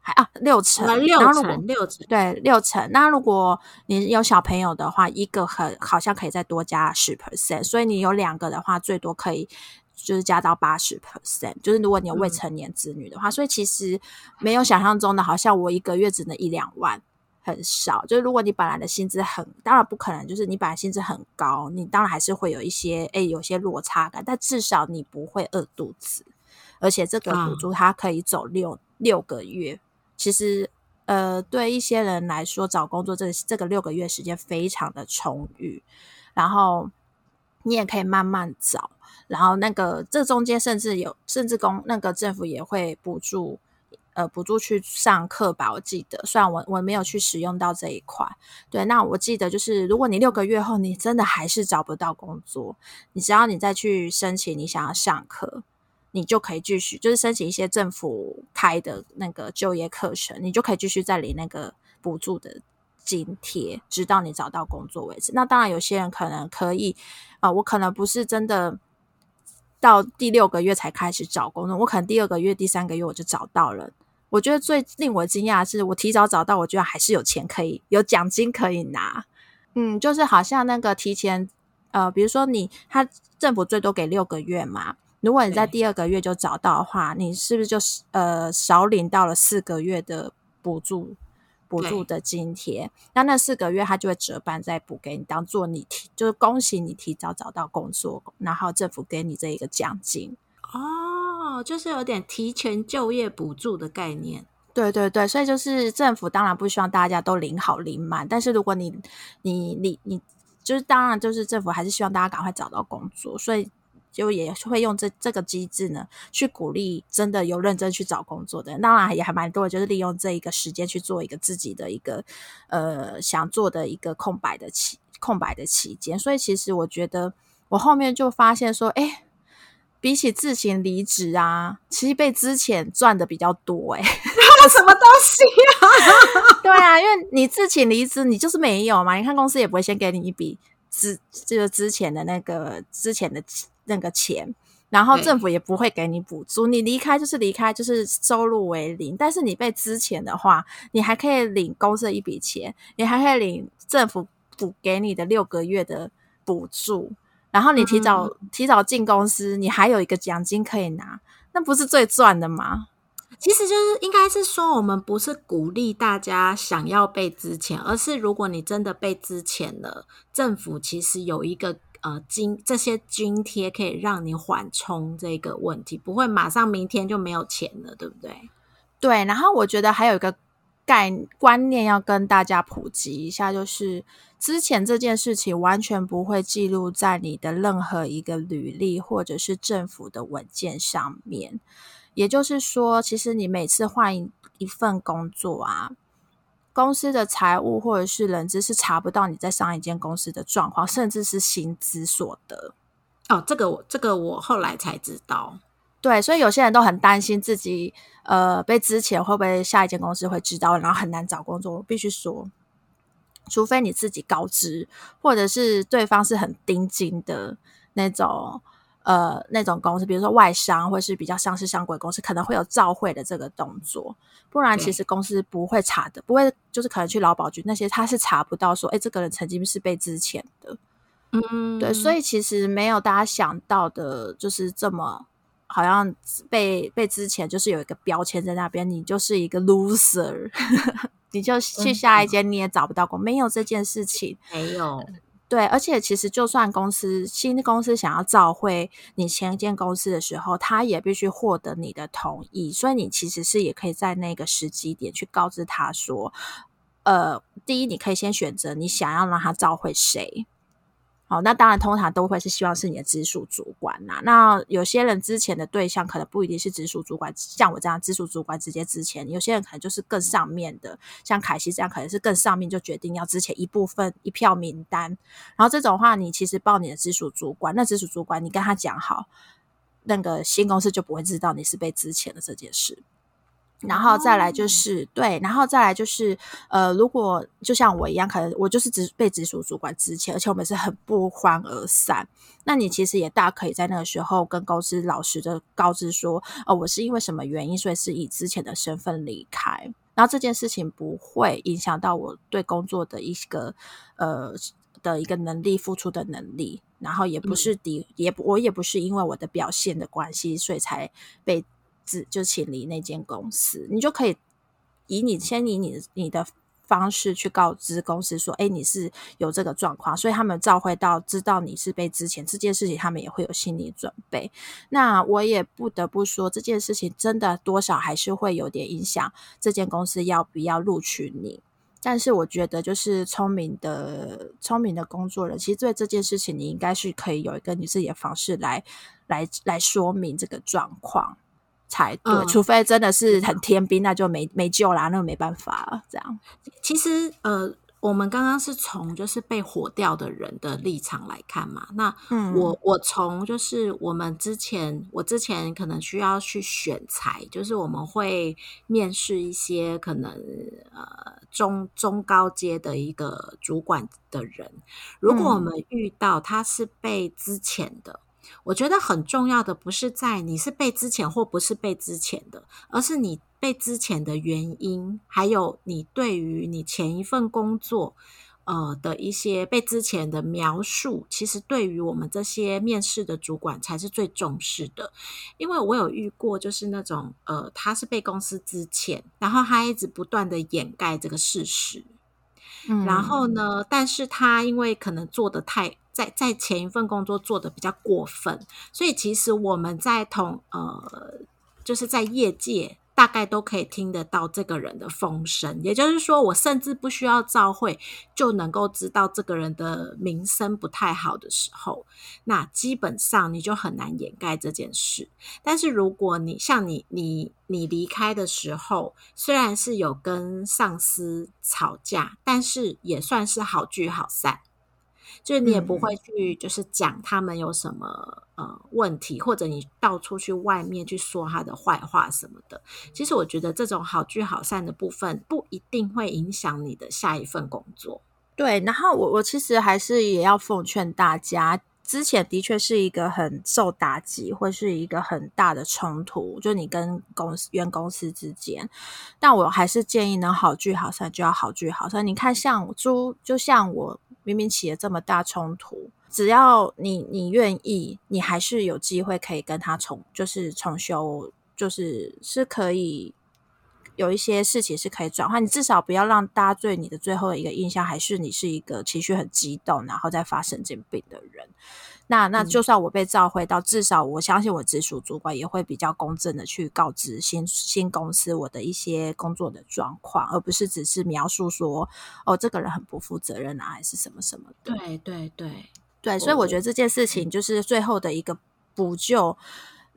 还啊六成，六成六成，对六成。那如果你有小朋友的话，一个很好像可以再多加十 percent，所以你有两个的话，最多可以就是加到八十 percent。就是如果你有未成年子女的话，所以其实没有想象中的，好像我一个月只能一两万。很少，就是如果你本来的薪资很，当然不可能，就是你本来薪资很高，你当然还是会有一些，哎，有些落差感，但至少你不会饿肚子，而且这个补助它可以走六六个月，其实，呃，对一些人来说，找工作这这个六个月时间非常的充裕，然后。你也可以慢慢找。然后那个这中间甚至有，甚至公那个政府也会补助。呃，补助去上课吧，我记得，虽然我我没有去使用到这一块，对，那我记得就是，如果你六个月后你真的还是找不到工作，你只要你再去申请你想要上课，你就可以继续，就是申请一些政府开的那个就业课程，你就可以继续再领那个补助的津贴，直到你找到工作为止。那当然，有些人可能可以，啊，我可能不是真的到第六个月才开始找工作，我可能第二个月、第三个月我就找到了。我觉得最令我惊讶的是，我提早找到，我觉得还是有钱可以有奖金可以拿。嗯，就是好像那个提前，呃，比如说你他政府最多给六个月嘛，如果你在第二个月就找到的话，你是不是就是呃少领到了四个月的补助补助的津贴？那那四个月他就会折半再补给你，当做你提就是恭喜你提早找到工作，然后政府给你这一个奖金。哦，就是有点提前就业补助的概念。对对对，所以就是政府当然不希望大家都领好领满，但是如果你你你你，就是当然就是政府还是希望大家赶快找到工作，所以就也会用这这个机制呢，去鼓励真的有认真去找工作的。当然也还蛮多，就是利用这一个时间去做一个自己的一个呃想做的一个空白的期空白的期间。所以其实我觉得我后面就发现说，哎。比起自行离职啊，其实被之前赚的比较多哎，什么东西啊？对啊，因为你自行离职，你就是没有嘛。你看公司也不会先给你一笔之就是之前的那个之前的那个钱，然后政府也不会给你补助。你离开就是离开，就是收入为零。但是你被支前的话，你还可以领公司的一笔钱，你还可以领政府补给你的六个月的补助。然后你提早提早进公司，你还有一个奖金可以拿，那不是最赚的吗？其实就是应该是说，我们不是鼓励大家想要被支钱，而是如果你真的被支钱了，政府其实有一个呃津这些津贴可以让你缓冲这个问题，不会马上明天就没有钱了，对不对？对。然后我觉得还有一个概观念要跟大家普及一下，就是。之前这件事情完全不会记录在你的任何一个履历或者是政府的文件上面。也就是说，其实你每次换一一份工作啊，公司的财务或者是人资是查不到你在上一间公司的状况，甚至是薪资所得。哦，这个我这个我后来才知道。对，所以有些人都很担心自己呃被之前会不会下一间公司会知道，然后很难找工作。我必须说。除非你自己告知，或者是对方是很盯紧的那种，呃，那种公司，比如说外商或是比较上市上柜公司，可能会有召会的这个动作。不然，其实公司不会查的，不会就是可能去劳保局那些，他是查不到说，哎，这个人曾经是被之前的。嗯，对，所以其实没有大家想到的，就是这么好像被被之前就是有一个标签在那边，你就是一个 loser。你就去下一间，你也找不到工，没有这件事情。没有，对，而且其实就算公司新公司想要召回你前一间公司的时候，他也必须获得你的同意。所以你其实是也可以在那个时机点去告知他说，呃，第一，你可以先选择你想要让他召回谁。好，那当然，通常都会是希望是你的直属主管呐。那有些人之前的对象可能不一定是直属主管，像我这样直属主管直接之前，有些人可能就是更上面的，像凯西这样可能是更上面就决定要之前一部分一票名单。然后这种话，你其实报你的直属主管，那直属主管你跟他讲好，那个新公司就不会知道你是被之前的这件事。然后再来就是对，然后再来就是呃，如果就像我一样，可能我就是直被直属主管之前，而且我们是很不欢而散。那你其实也大可以在那个时候跟公司老实的告知说，呃，我是因为什么原因，所以是以之前的身份离开。然后这件事情不会影响到我对工作的一个呃的一个能力付出的能力，然后也不是敌，也我也不是因为我的表现的关系，所以才被。就请离那间公司，你就可以以你先以你你的方式去告知公司说，哎，你是有这个状况，所以他们召回到知道你是被之前这件事情，他们也会有心理准备。那我也不得不说，这件事情真的多少还是会有点影响这间公司要不要录取你。但是我觉得，就是聪明的、聪明的工作人，其实对这件事情，你应该是可以有一个你自己的方式来、来、来说明这个状况才对。除非真的是很天兵，那就没没救啦，那没办法这样。其实，呃。我们刚刚是从就是被火掉的人的立场来看嘛，那我我从就是我们之前我之前可能需要去选材，就是我们会面试一些可能呃中中高阶的一个主管的人，如果我们遇到他是被之前的。我觉得很重要的不是在你是被之前或不是被之前的，而是你被之前的原因，还有你对于你前一份工作呃的一些被之前的描述，其实对于我们这些面试的主管才是最重视的。因为我有遇过，就是那种呃，他是被公司之前，然后他一直不断的掩盖这个事实，嗯，然后呢，但是他因为可能做的太。在在前一份工作做的比较过分，所以其实我们在同呃，就是在业界大概都可以听得到这个人的风声。也就是说，我甚至不需要召会就能够知道这个人的名声不太好的时候，那基本上你就很难掩盖这件事。但是如果你像你你你离开的时候，虽然是有跟上司吵架，但是也算是好聚好散。就是你也不会去，就是讲他们有什么呃问题，或者你到处去外面去说他的坏话什么的。其实我觉得这种好聚好散的部分，不一定会影响你的下一份工作。对，然后我我其实还是也要奉劝大家，之前的确是一个很受打击，或是一个很大的冲突，就你跟公司原公司之间。但我还是建议能好聚好散就要好聚好散。你看，像猪，就像我。明明起了这么大冲突，只要你你愿意，你还是有机会可以跟他重，就是重修，就是是可以有一些事情是可以转换。你至少不要让大家对你的最后一个印象还是你是一个情绪很激动，然后再发神经病的人。那那就算我被召回到，至少我相信我直属主管也会比较公正的去告知新新公司我的一些工作的状况，而不是只是描述说哦这个人很不负责任啊，还是什么什么的。对对对对，所以我觉得这件事情就是最后的一个补救，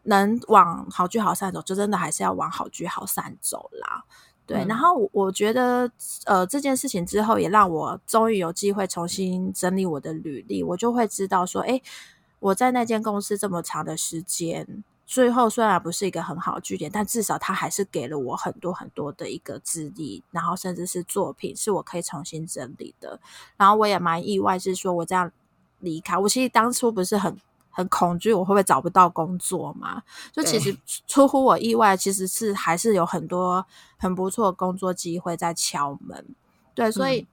能往好聚好散走，就真的还是要往好聚好散走啦。对，然后我觉得，呃，这件事情之后也让我终于有机会重新整理我的履历，我就会知道说，哎，我在那间公司这么长的时间，最后虽然不是一个很好的据点，但至少他还是给了我很多很多的一个资历，然后甚至是作品是我可以重新整理的。然后我也蛮意外，是说我这样离开，我其实当初不是很。很恐惧，我会不会找不到工作嘛？就其实出乎我意外，其实是还是有很多很不错的工作机会在敲门。对，所以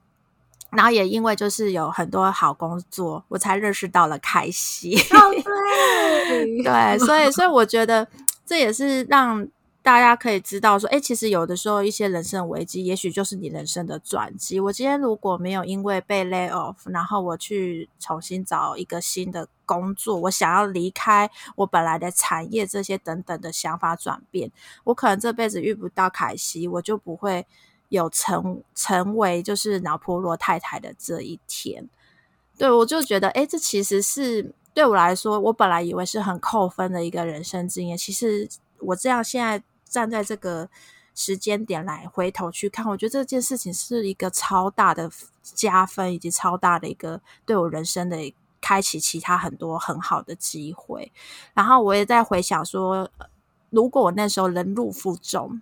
然后也因为就是有很多好工作，我才认识到了凯西。对，对，所以所以我觉得这也是让。大家可以知道说，哎，其实有的时候一些人生危机，也许就是你人生的转机。我今天如果没有因为被 lay off，然后我去重新找一个新的工作，我想要离开我本来的产业，这些等等的想法转变，我可能这辈子遇不到凯西，我就不会有成成为就是脑破落太太的这一天。对我就觉得，哎，这其实是对我来说，我本来以为是很扣分的一个人生经验，其实我这样现在。站在这个时间点来回头去看，我觉得这件事情是一个超大的加分，以及超大的一个对我人生的开启其他很多很好的机会。然后我也在回想说，如果我那时候人入负重，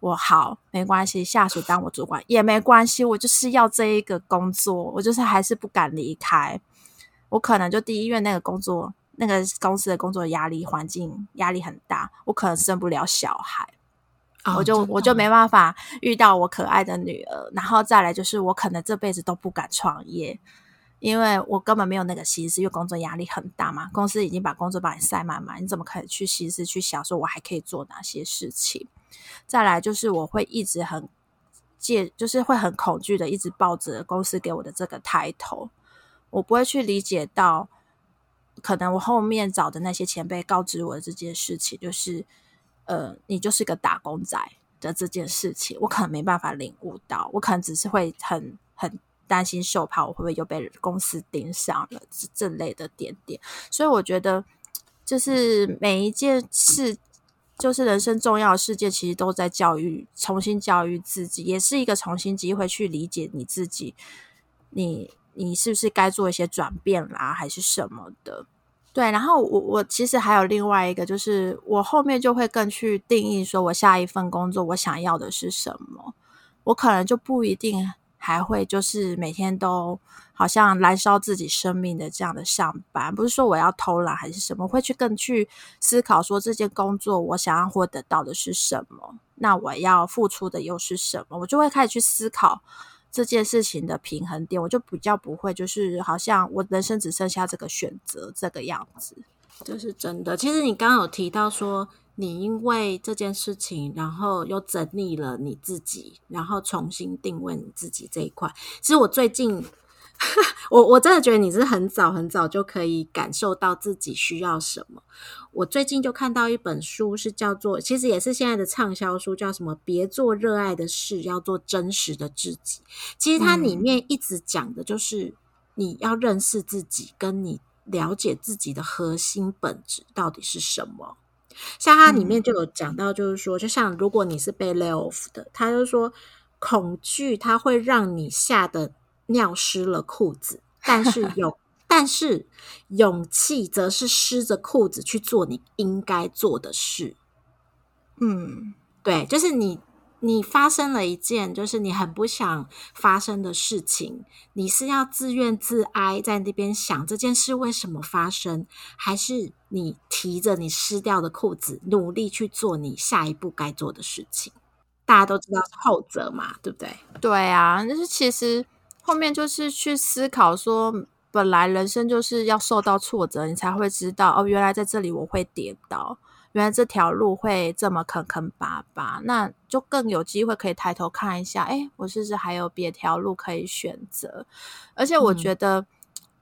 我好没关系，下属当我主管也没关系，我就是要这一个工作，我就是还是不敢离开。我可能就第一院那个工作。那个公司的工作压力环境压力很大，我可能生不了小孩，我就我就没办法遇到我可爱的女儿。然后再来就是，我可能这辈子都不敢创业，因为我根本没有那个心思，因为工作压力很大嘛。公司已经把工作把你塞满满，你怎么可以去心思去想说我还可以做哪些事情？再来就是，我会一直很介，就是会很恐惧的，一直抱着公司给我的这个抬头，我不会去理解到。可能我后面找的那些前辈告知我的这件事情，就是，呃，你就是个打工仔，的这件事情，我可能没办法领悟到，我可能只是会很很担心受怕，我会不会又被公司盯上了这这类的点点。所以我觉得，就是每一件事，就是人生重要的事件，其实都在教育，重新教育自己，也是一个重新机会去理解你自己，你你是不是该做一些转变啦，还是什么的。对，然后我我其实还有另外一个，就是我后面就会更去定义，说我下一份工作我想要的是什么，我可能就不一定还会就是每天都好像燃烧自己生命的这样的上班，不是说我要偷懒还是什么，会去更去思考说这件工作我想要获得到的是什么，那我要付出的又是什么，我就会开始去思考。这件事情的平衡点，我就比较不会，就是好像我人生只剩下这个选择这个样子，这是真的。其实你刚刚有提到说，你因为这件事情，然后又整理了你自己，然后重新定位你自己这一块。其实我最近。我我真的觉得你是很早很早就可以感受到自己需要什么。我最近就看到一本书，是叫做，其实也是现在的畅销书，叫什么？别做热爱的事，要做真实的自己。其实它里面一直讲的就是你要认识自己，跟你了解自己的核心本质到底是什么。像它里面就有讲到，就是说，就像如果你是被 lay off 的，他就说恐惧它会让你吓得。尿湿了裤子，但是 有，但是勇气则是湿着裤子去做你应该做的事。嗯，对，就是你，你发生了一件就是你很不想发生的事情，你是要自怨自哀在那边想这件事为什么发生，还是你提着你湿掉的裤子努力去做你下一步该做的事情？大家都知道是后者嘛，对不对？对啊，就是其实。后面就是去思考说，本来人生就是要受到挫折，你才会知道哦，原来在这里我会跌倒，原来这条路会这么坑坑巴巴，那就更有机会可以抬头看一下，哎，我是不是还有别条路可以选择？而且我觉得。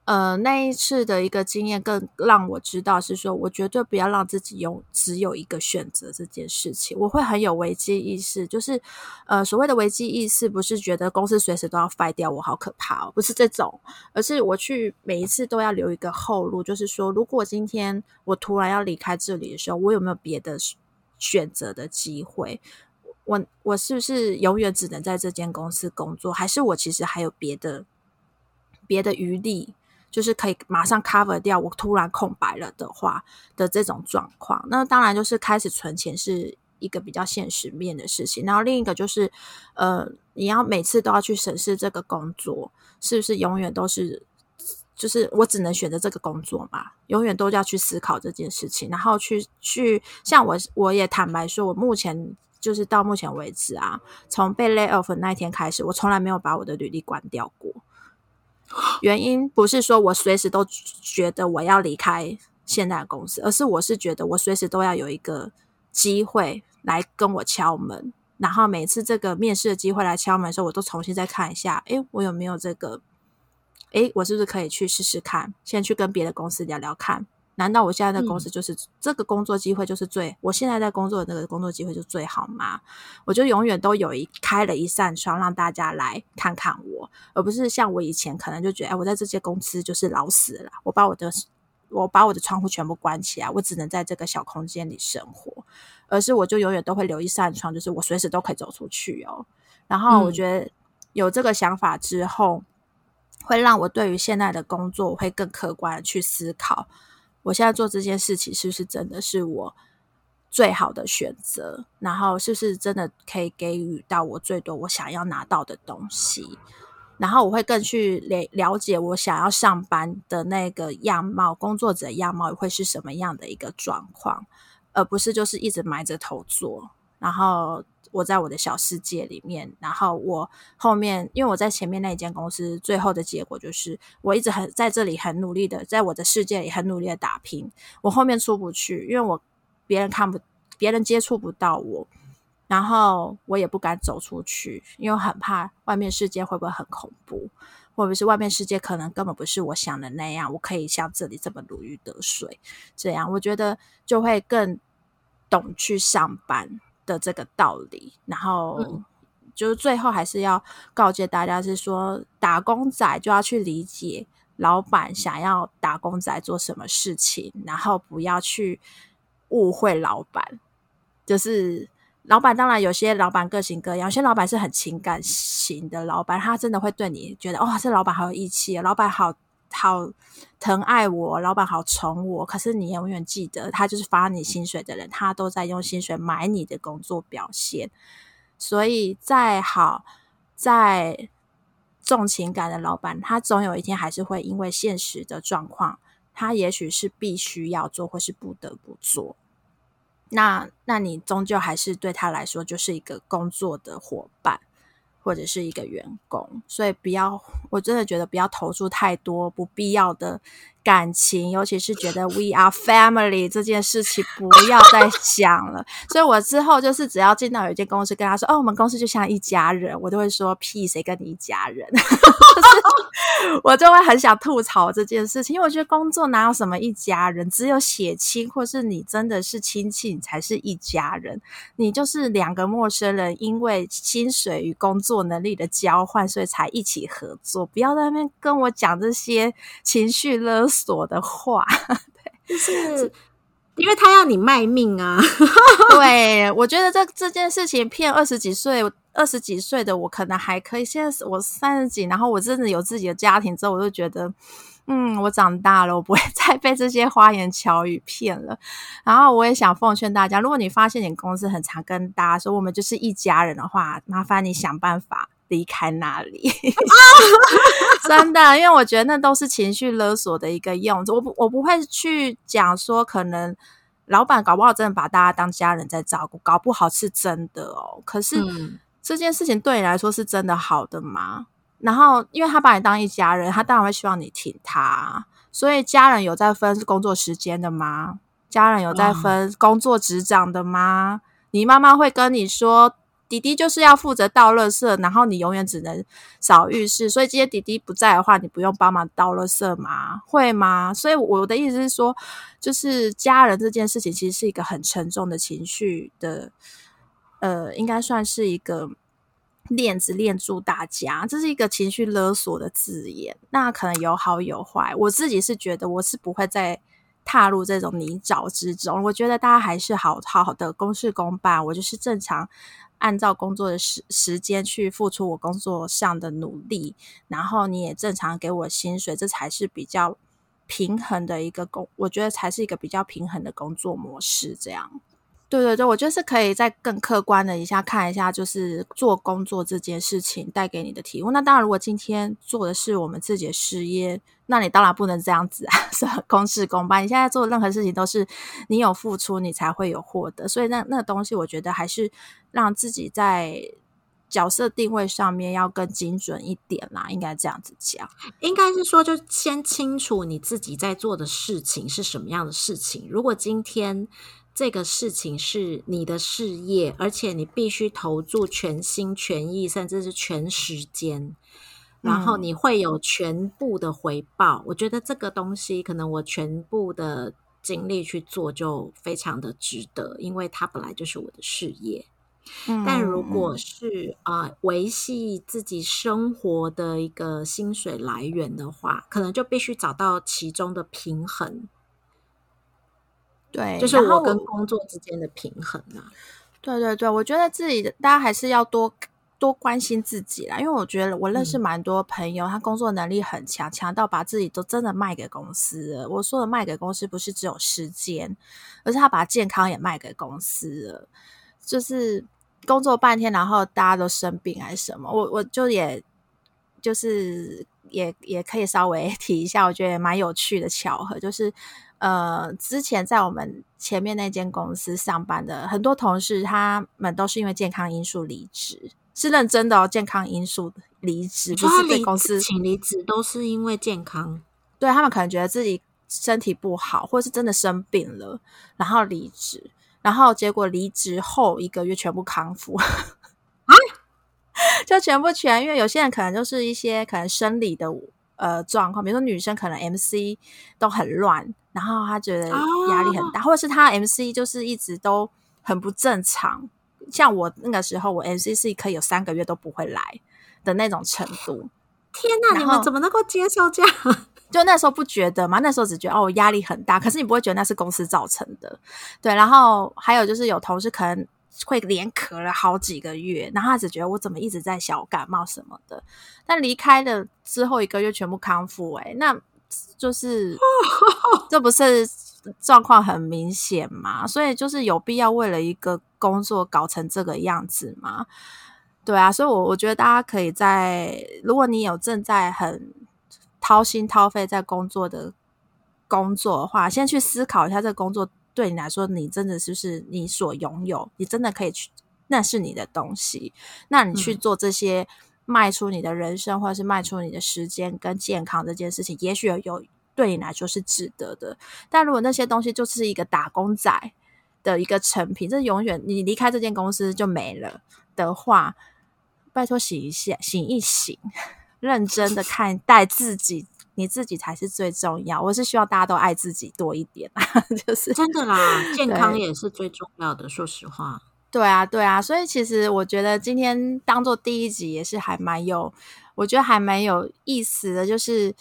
呃，那一次的一个经验更让我知道是说，我绝对不要让自己有只有一个选择这件事情。我会很有危机意识，就是呃，所谓的危机意识，不是觉得公司随时都要废掉我，好可怕哦，不是这种，而是我去每一次都要留一个后路，就是说，如果今天我突然要离开这里的时候，我有没有别的选择的机会？我我是不是永远只能在这间公司工作，还是我其实还有别的别的余力？就是可以马上 cover 掉我突然空白了的话的这种状况，那当然就是开始存钱是一个比较现实面的事情。然后另一个就是，呃，你要每次都要去审视这个工作是不是永远都是，就是我只能选择这个工作嘛？永远都要去思考这件事情，然后去去像我我也坦白说，我目前就是到目前为止啊，从被 lay off 那一天开始，我从来没有把我的履历关掉过。原因不是说我随时都觉得我要离开现在的公司，而是我是觉得我随时都要有一个机会来跟我敲门，然后每次这个面试的机会来敲门的时候，我都重新再看一下，诶，我有没有这个？诶，我是不是可以去试试看？先去跟别的公司聊聊看。难道我现在在公司就是这个工作机会就是最？我现在在工作的那个工作机会就最好吗？我就永远都有一开了一扇窗，让大家来看看我，而不是像我以前可能就觉得，哎，我在这些公司就是老死了，我把我的我把我的窗户全部关起来，我只能在这个小空间里生活，而是我就永远都会留一扇窗，就是我随时都可以走出去哦。然后我觉得有这个想法之后，会让我对于现在的工作会更客观的去思考。我现在做这件事情是不是真的是我最好的选择？然后是不是真的可以给予到我最多我想要拿到的东西？然后我会更去了了解我想要上班的那个样貌，工作者样貌会是什么样的一个状况，而不是就是一直埋着头做，然后。我在我的小世界里面，然后我后面，因为我在前面那一间公司，最后的结果就是我一直很在这里很努力的，在我的世界里很努力的打拼。我后面出不去，因为我别人看不，别人接触不到我，然后我也不敢走出去，因为很怕外面世界会不会很恐怖，或者是外面世界可能根本不是我想的那样，我可以像这里这么如鱼得水，这样我觉得就会更懂去上班。的这个道理。然后就是最后还是要告诫大家，是说打工仔就要去理解老板想要打工仔做什么事情，然后不要去误会老板。就是老板，当然有些老板各型各样，有些老板是很情感型的老板，他真的会对你觉得，哇，这老板好有义气，老板好。好疼爱我，老板好宠我，可是你永远记得，他就是发你薪水的人，他都在用薪水买你的工作表现。所以，再好、再重情感的老板，他总有一天还是会因为现实的状况，他也许是必须要做，或是不得不做。那，那你终究还是对他来说就是一个工作的伙伴。或者是一个员工，所以不要，我真的觉得不要投注太多不必要的感情，尤其是觉得 we are family 这件事情不要再想了。所以我之后就是只要进到有一间公司，跟他说：“哦，我们公司就像一家人。”我都会说：“屁，谁跟你一家人？” 我就会很想吐槽这件事情，因为我觉得工作哪有什么一家人，只有血亲或是你真的是亲戚，你才是一家人。你就是两个陌生人，因为薪水与工作能力的交换，所以才一起合作。不要在那边跟我讲这些情绪勒索的话，对，就是因为他要你卖命啊。对，我觉得这这件事情骗二十几岁。二十几岁的我可能还可以，现在我三十几，然后我真的有自己的家庭之后，我就觉得，嗯，我长大了，我不会再被这些花言巧语骗了。然后我也想奉劝大家，如果你发现你公司很常跟大家说我们就是一家人的话，麻烦你想办法离开那里。真的，因为我觉得那都是情绪勒索的一个用。我不，我不会去讲说，可能老板搞不好真的把大家当家人在照顾，搞不好是真的哦。可是。这件事情对你来说是真的好的吗？然后，因为他把你当一家人，他当然会希望你挺他。所以，家人有在分工作时间的吗？家人有在分工作职掌的吗？你妈妈会跟你说，弟弟就是要负责倒垃圾，然后你永远只能扫浴室。所以，今天弟弟不在的话，你不用帮忙倒垃圾吗？会吗？所以，我的意思是说，就是家人这件事情，其实是一个很沉重的情绪的。呃，应该算是一个链子链住大家，这是一个情绪勒索的字眼。那可能有好有坏，我自己是觉得我是不会再踏入这种泥沼之中。我觉得大家还是好好的公事公办，我就是正常按照工作的时时间去付出我工作上的努力，然后你也正常给我薪水，这才是比较平衡的一个工，我觉得才是一个比较平衡的工作模式，这样。对对对，我觉得是可以再更客观的一下看一下，就是做工作这件事情带给你的体悟。那当然，如果今天做的是我们自己的事业，那你当然不能这样子啊，是公事公办。你现在做任何事情都是你有付出，你才会有获得。所以那那个东西，我觉得还是让自己在角色定位上面要更精准一点啦。应该这样子讲，应该是说，就先清楚你自己在做的事情是什么样的事情。如果今天。这个事情是你的事业，而且你必须投注全心全意，甚至是全时间，然后你会有全部的回报。我觉得这个东西，可能我全部的精力去做，就非常的值得，因为它本来就是我的事业。但如果是啊，维系自己生活的一个薪水来源的话，可能就必须找到其中的平衡。对，就是我跟工作之间的平衡啊。对对对，我觉得自己大家还是要多多关心自己啦，因为我觉得我认识蛮多朋友，他工作能力很强，强到把自己都真的卖给公司。我说的卖给公司，不是只有时间，而是他把健康也卖给公司了。就是工作半天，然后大家都生病还是什么，我我就也就是也也可以稍微 提一下，我觉得蛮有趣的巧合，就是。呃，之前在我们前面那间公司上班的很多同事，他们都是因为健康因素离职，是认真的哦。健康因素离职，不是被公司请离职，都是因为健康。对他们可能觉得自己身体不好，或者是真的生病了，然后离职，然后结果离职后一个月全部康复 啊，就全部全。因为有些人可能就是一些可能生理的呃状况，比如说女生可能 MC 都很乱。然后她觉得压力很大，或者是她 MC 就是一直都很不正常，像我那个时候，我 MC 是可以有三个月都不会来的那种程度。天哪，你们怎么能够接受这样？就那时候不觉得吗？那时候只觉得哦，压力很大。可是你不会觉得那是公司造成的，对。然后还有就是有同事可能会连咳了好几个月，然后他只觉得我怎么一直在小感冒什么的。但离开了之后一个月全部康复，哎，那就是 这不是状况很明显吗？所以就是有必要为了一个工作搞成这个样子吗？对啊，所以，我我觉得大家可以在，如果你有正在很掏心掏肺在工作的工作的话，先去思考一下，这个工作对你来说，你真的是不是你所拥有？你真的可以去，那是你的东西，那你去做这些卖出你的人生，或者是卖出你的时间跟健康这件事情，也许有对你来说是值得的。但如果那些东西就是一个打工仔的一个成品，这永远你离开这间公司就没了的话。拜托醒一下，醒一醒，认真的看待自己，你自己才是最重要。我是希望大家都爱自己多一点，就是真的啦，健康也是最重要的。说实话，对啊，对啊，所以其实我觉得今天当做第一集也是还蛮有，我觉得还蛮有意思的，就是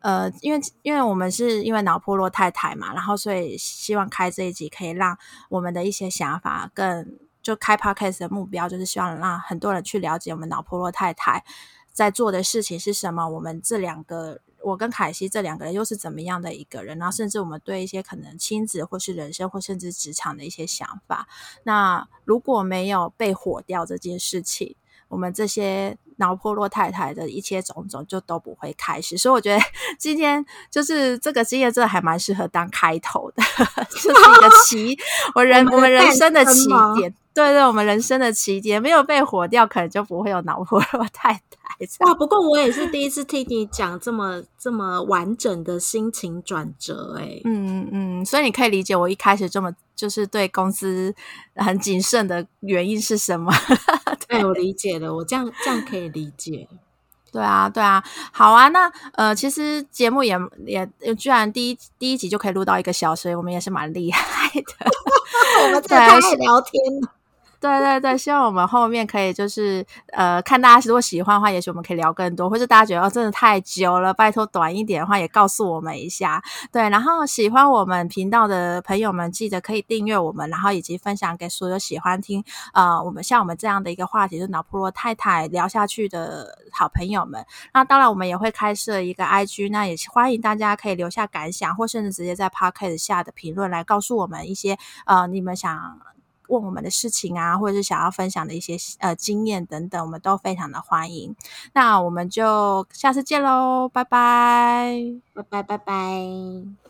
呃，因为因为我们是因为脑破落太太嘛，然后所以希望开这一集可以让我们的一些想法更。就开 podcast 的目标就是希望让很多人去了解我们脑破落太太在做的事情是什么。我们这两个，我跟凯西这两个人又是怎么样的一个人？然后甚至我们对一些可能亲子或是人生或甚至职场的一些想法。那如果没有被火掉这件事情，我们这些脑破落太太的一切种种就都不会开始。所以我觉得 今天就是这个经验真的还蛮适合当开头的，就是一个起 我人我们人生的起点。对对，我们人生的起点没有被火掉，可能就不会有脑破落太太。哇，不过我也是第一次听你讲这么这么完整的心情转折，哎，嗯嗯，所以你可以理解我一开始这么就是对公司很谨慎的原因是什么？对我理解了，我这样这样可以理解。对啊，对啊，好啊，那呃，其实节目也也居然第一第一集就可以录到一个小时，我们也是蛮厉害的。我们在太聊天了。对对对，希望我们后面可以就是呃，看大家如果喜欢的话，也许我们可以聊更多，或者大家觉得真的太久了，拜托短一点的话也告诉我们一下。对，然后喜欢我们频道的朋友们，记得可以订阅我们，然后以及分享给所有喜欢听呃我们像我们这样的一个话题，就脑破落太太聊下去的好朋友们。那当然，我们也会开设一个 IG，那也欢迎大家可以留下感想，或甚至直接在 Podcast 下的评论来告诉我们一些呃你们想。问我们的事情啊，或者是想要分享的一些呃经验等等，我们都非常的欢迎。那我们就下次见喽，拜拜，拜拜，拜拜。